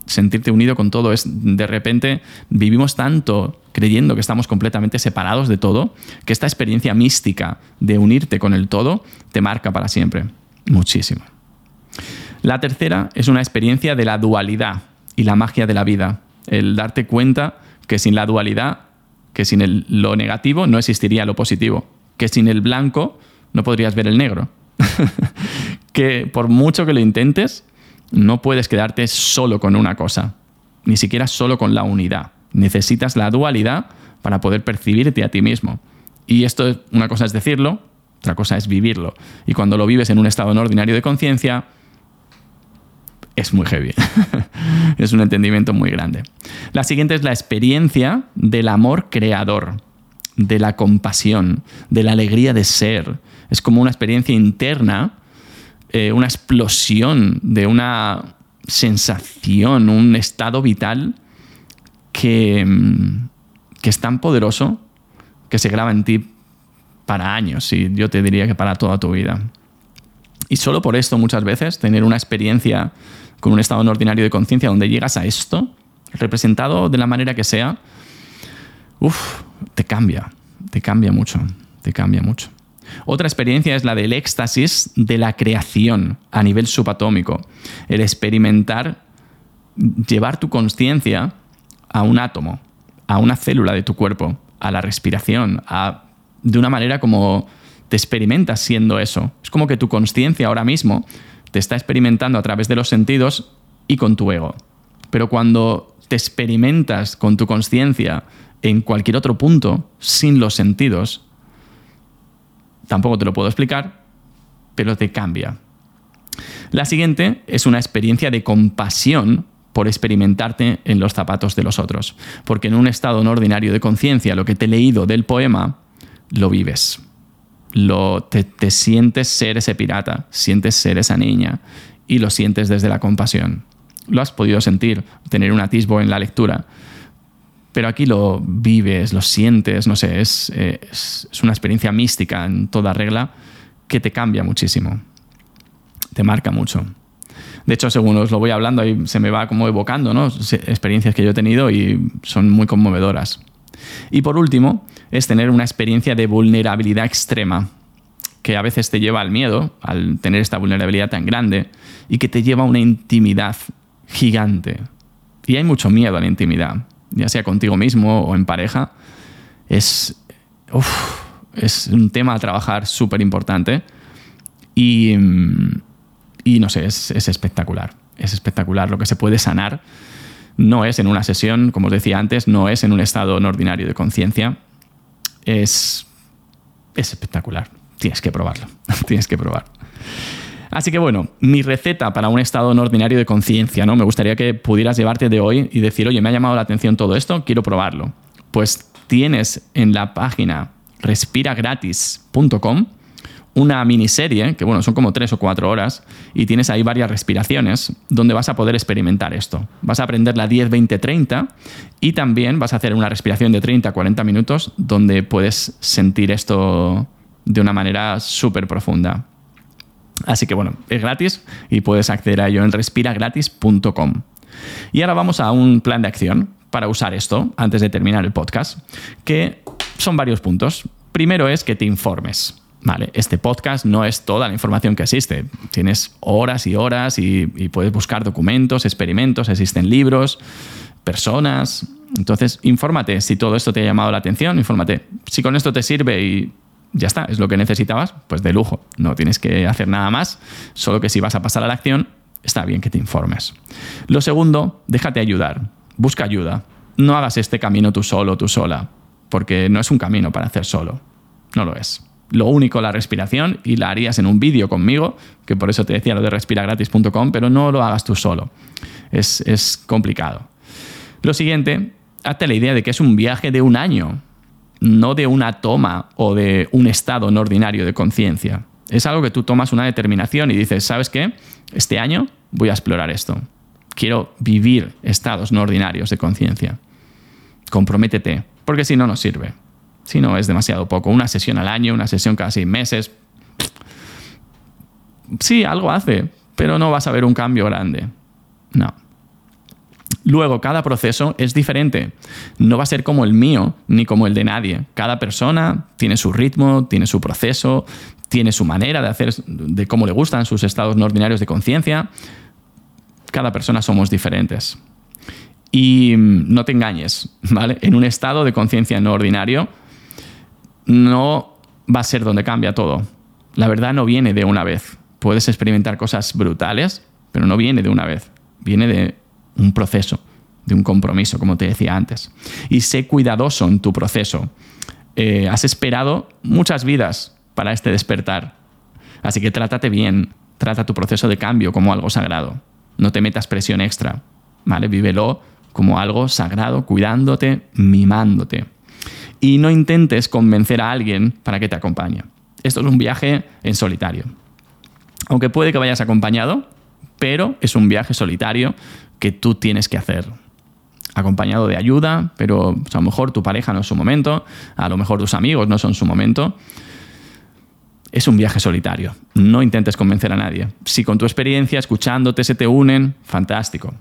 Sentirte unido con todo es, de repente, vivimos tanto creyendo que estamos completamente separados de todo, que esta experiencia mística de unirte con el todo te marca para siempre. Muchísimo. La tercera es una experiencia de la dualidad y la magia de la vida. El darte cuenta que sin la dualidad, que sin lo negativo no existiría lo positivo, que sin el blanco no podrías ver el negro, que por mucho que lo intentes, no puedes quedarte solo con una cosa. ni siquiera solo con la unidad. Necesitas la dualidad para poder percibirte a ti mismo. Y esto, una cosa es decirlo, otra cosa es vivirlo. Y cuando lo vives en un estado no ordinario de conciencia, es muy heavy. es un entendimiento muy grande. La siguiente es la experiencia del amor creador, de la compasión, de la alegría de ser. Es como una experiencia interna, eh, una explosión de una sensación, un estado vital que, mm, que es tan poderoso que se graba en ti para años y yo te diría que para toda tu vida. Y solo por esto muchas veces tener una experiencia con un estado no ordinario de conciencia donde llegas a esto, representado de la manera que sea, uff, te cambia, te cambia mucho, te cambia mucho. Otra experiencia es la del éxtasis de la creación a nivel subatómico, el experimentar, llevar tu conciencia a un átomo, a una célula de tu cuerpo, a la respiración, a, de una manera como te experimentas siendo eso. Es como que tu conciencia ahora mismo te está experimentando a través de los sentidos y con tu ego. Pero cuando te experimentas con tu conciencia en cualquier otro punto sin los sentidos, tampoco te lo puedo explicar, pero te cambia. La siguiente es una experiencia de compasión por experimentarte en los zapatos de los otros, porque en un estado no ordinario de conciencia, lo que te he leído del poema, lo vives lo, te, sientes ser ese pirata, sientes ser esa niña y lo sientes desde la compasión. Lo has podido sentir, tener un atisbo en la lectura, pero aquí lo vives, lo sientes, no sé, es, es, una experiencia mística en toda regla que te cambia muchísimo, te marca mucho. De hecho, según os lo voy hablando, ahí se me va como evocando ¿no? experiencias que yo he tenido y son muy conmovedoras. Y por último, es tener una experiencia de vulnerabilidad extrema, que a veces te lleva al miedo, al tener esta vulnerabilidad tan grande, y que te lleva a una intimidad gigante. Y hay mucho miedo a la intimidad, ya sea contigo mismo o en pareja. Es, es un tema a trabajar súper importante. Y, y, no sé, es, es espectacular. Es espectacular lo que se puede sanar no es en una sesión, como os decía antes, no es en un estado no ordinario de conciencia. Es, es espectacular. Tienes que probarlo. Tienes que probar. Así que bueno, mi receta para un estado no ordinario de conciencia, ¿no? Me gustaría que pudieras llevarte de hoy y decir, oye, me ha llamado la atención todo esto, quiero probarlo. Pues tienes en la página respiragratis.com una miniserie, que bueno, son como tres o cuatro horas, y tienes ahí varias respiraciones donde vas a poder experimentar esto. Vas a aprender la 10, 20, 30 y también vas a hacer una respiración de 30 a 40 minutos donde puedes sentir esto de una manera súper profunda. Así que bueno, es gratis y puedes acceder a ello en respiragratis.com. Y ahora vamos a un plan de acción para usar esto antes de terminar el podcast, que son varios puntos. Primero es que te informes. Vale, este podcast no es toda la información que existe. Tienes horas y horas y, puedes buscar documentos, experimentos, existen libros, personas. Entonces, infórmate si todo esto te ha llamado la atención, infórmate. Si con esto te sirve y ya está, es lo que necesitabas, pues de lujo. No tienes que hacer nada más, solo que si vas a pasar a la acción, está bien que te informes. Lo segundo, déjate ayudar. Busca ayuda. No hagas este camino tú solo, tú sola, porque no es un camino para hacer solo. No lo es lo único la respiración y la harías en un vídeo conmigo, que por eso te decía lo de respiragratis.com, pero no lo hagas tú solo. Es, es complicado. Lo siguiente, hazte la idea de que es un viaje de un año, no de una toma o de un estado no ordinario de conciencia. Es algo que tú tomas una determinación y dices, ¿sabes qué? Este año voy a explorar esto. Quiero vivir estados no ordinarios de conciencia. Comprométete, porque si no, no sirve. Si no, es demasiado poco. Una sesión al año, una sesión cada seis meses. Sí, algo hace, pero no vas a ver un cambio grande. No. Luego, cada proceso es diferente. No va a ser como el mío ni como el de nadie. Cada persona tiene su ritmo, tiene su proceso, tiene su manera de hacer, de cómo le gustan sus estados no ordinarios de conciencia. Cada persona somos diferentes. Y no te engañes, ¿vale? En un estado de conciencia no ordinario, no va a ser donde cambia todo. La verdad no viene de una vez. Puedes experimentar cosas brutales, pero no viene de una vez. Viene de un proceso, de un compromiso, como te decía antes. Y sé cuidadoso en tu proceso. Eh, has esperado muchas vidas para este despertar. Así que trátate bien, trata tu proceso de cambio como algo sagrado. No te metas presión extra, ¿vale? Vívelo como algo sagrado, cuidándote, mimándote. Y no intentes convencer a alguien para que te acompañe. Esto es un viaje en solitario. Aunque puede que vayas acompañado, pero es un viaje solitario que tú tienes que hacer. Acompañado de ayuda, pero a lo mejor tu pareja no es su momento, a lo mejor tus amigos no son su momento. Es un viaje solitario. No intentes convencer a nadie. Si con tu experiencia, escuchándote, se te unen, fantástico.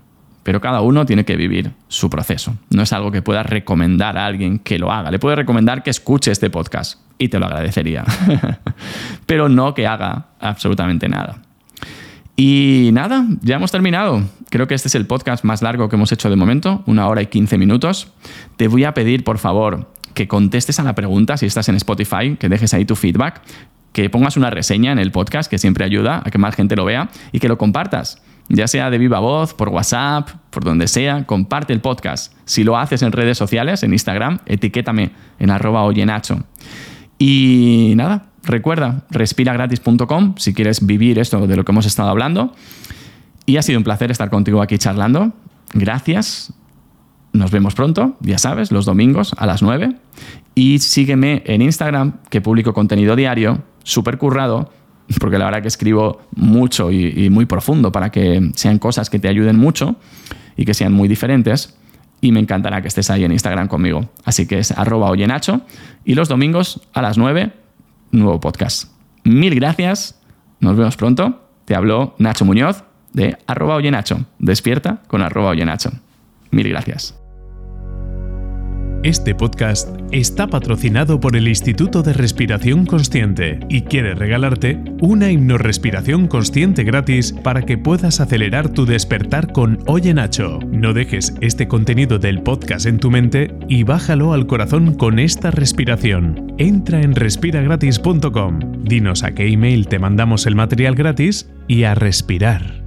Pero cada uno tiene que vivir su proceso. No es algo que puedas recomendar a alguien que lo haga. Le puedes recomendar que escuche este podcast y te lo agradecería. Pero no que haga absolutamente nada. Y nada, ya hemos terminado. Creo que este es el podcast más largo que hemos hecho de momento, una hora y quince minutos. Te voy a pedir, por favor, que contestes a la pregunta si estás en Spotify, que dejes ahí tu feedback, que pongas una reseña en el podcast, que siempre ayuda a que más gente lo vea, y que lo compartas. Ya sea de viva voz, por WhatsApp, por donde sea, comparte el podcast. Si lo haces en redes sociales, en Instagram, etiquétame en arroba oyenacho. Y nada, recuerda, respiragratis.com si quieres vivir esto de lo que hemos estado hablando. Y ha sido un placer estar contigo aquí charlando. Gracias. Nos vemos pronto, ya sabes, los domingos a las 9. Y sígueme en Instagram, que publico contenido diario, súper currado, porque la verdad que escribo mucho y, muy profundo para que sean cosas que te ayuden mucho y que sean muy diferentes y me encantará que estés ahí en Instagram conmigo. Así que es arroba oyenacho y los domingos a las 9, nuevo podcast. Mil gracias, nos vemos pronto. Te habló Nacho Muñoz de arroba oyenacho. Despierta con arroba oyenacho. Mil gracias. Este podcast está patrocinado por el Instituto de Respiración Consciente y quiere regalarte una hipnorrespiración consciente gratis para que puedas acelerar tu despertar con Oye Nacho. No dejes este contenido del podcast en tu mente y bájalo al corazón con esta respiración. Entra en respiragratis.com, dinos a qué email te mandamos el material gratis y a respirar.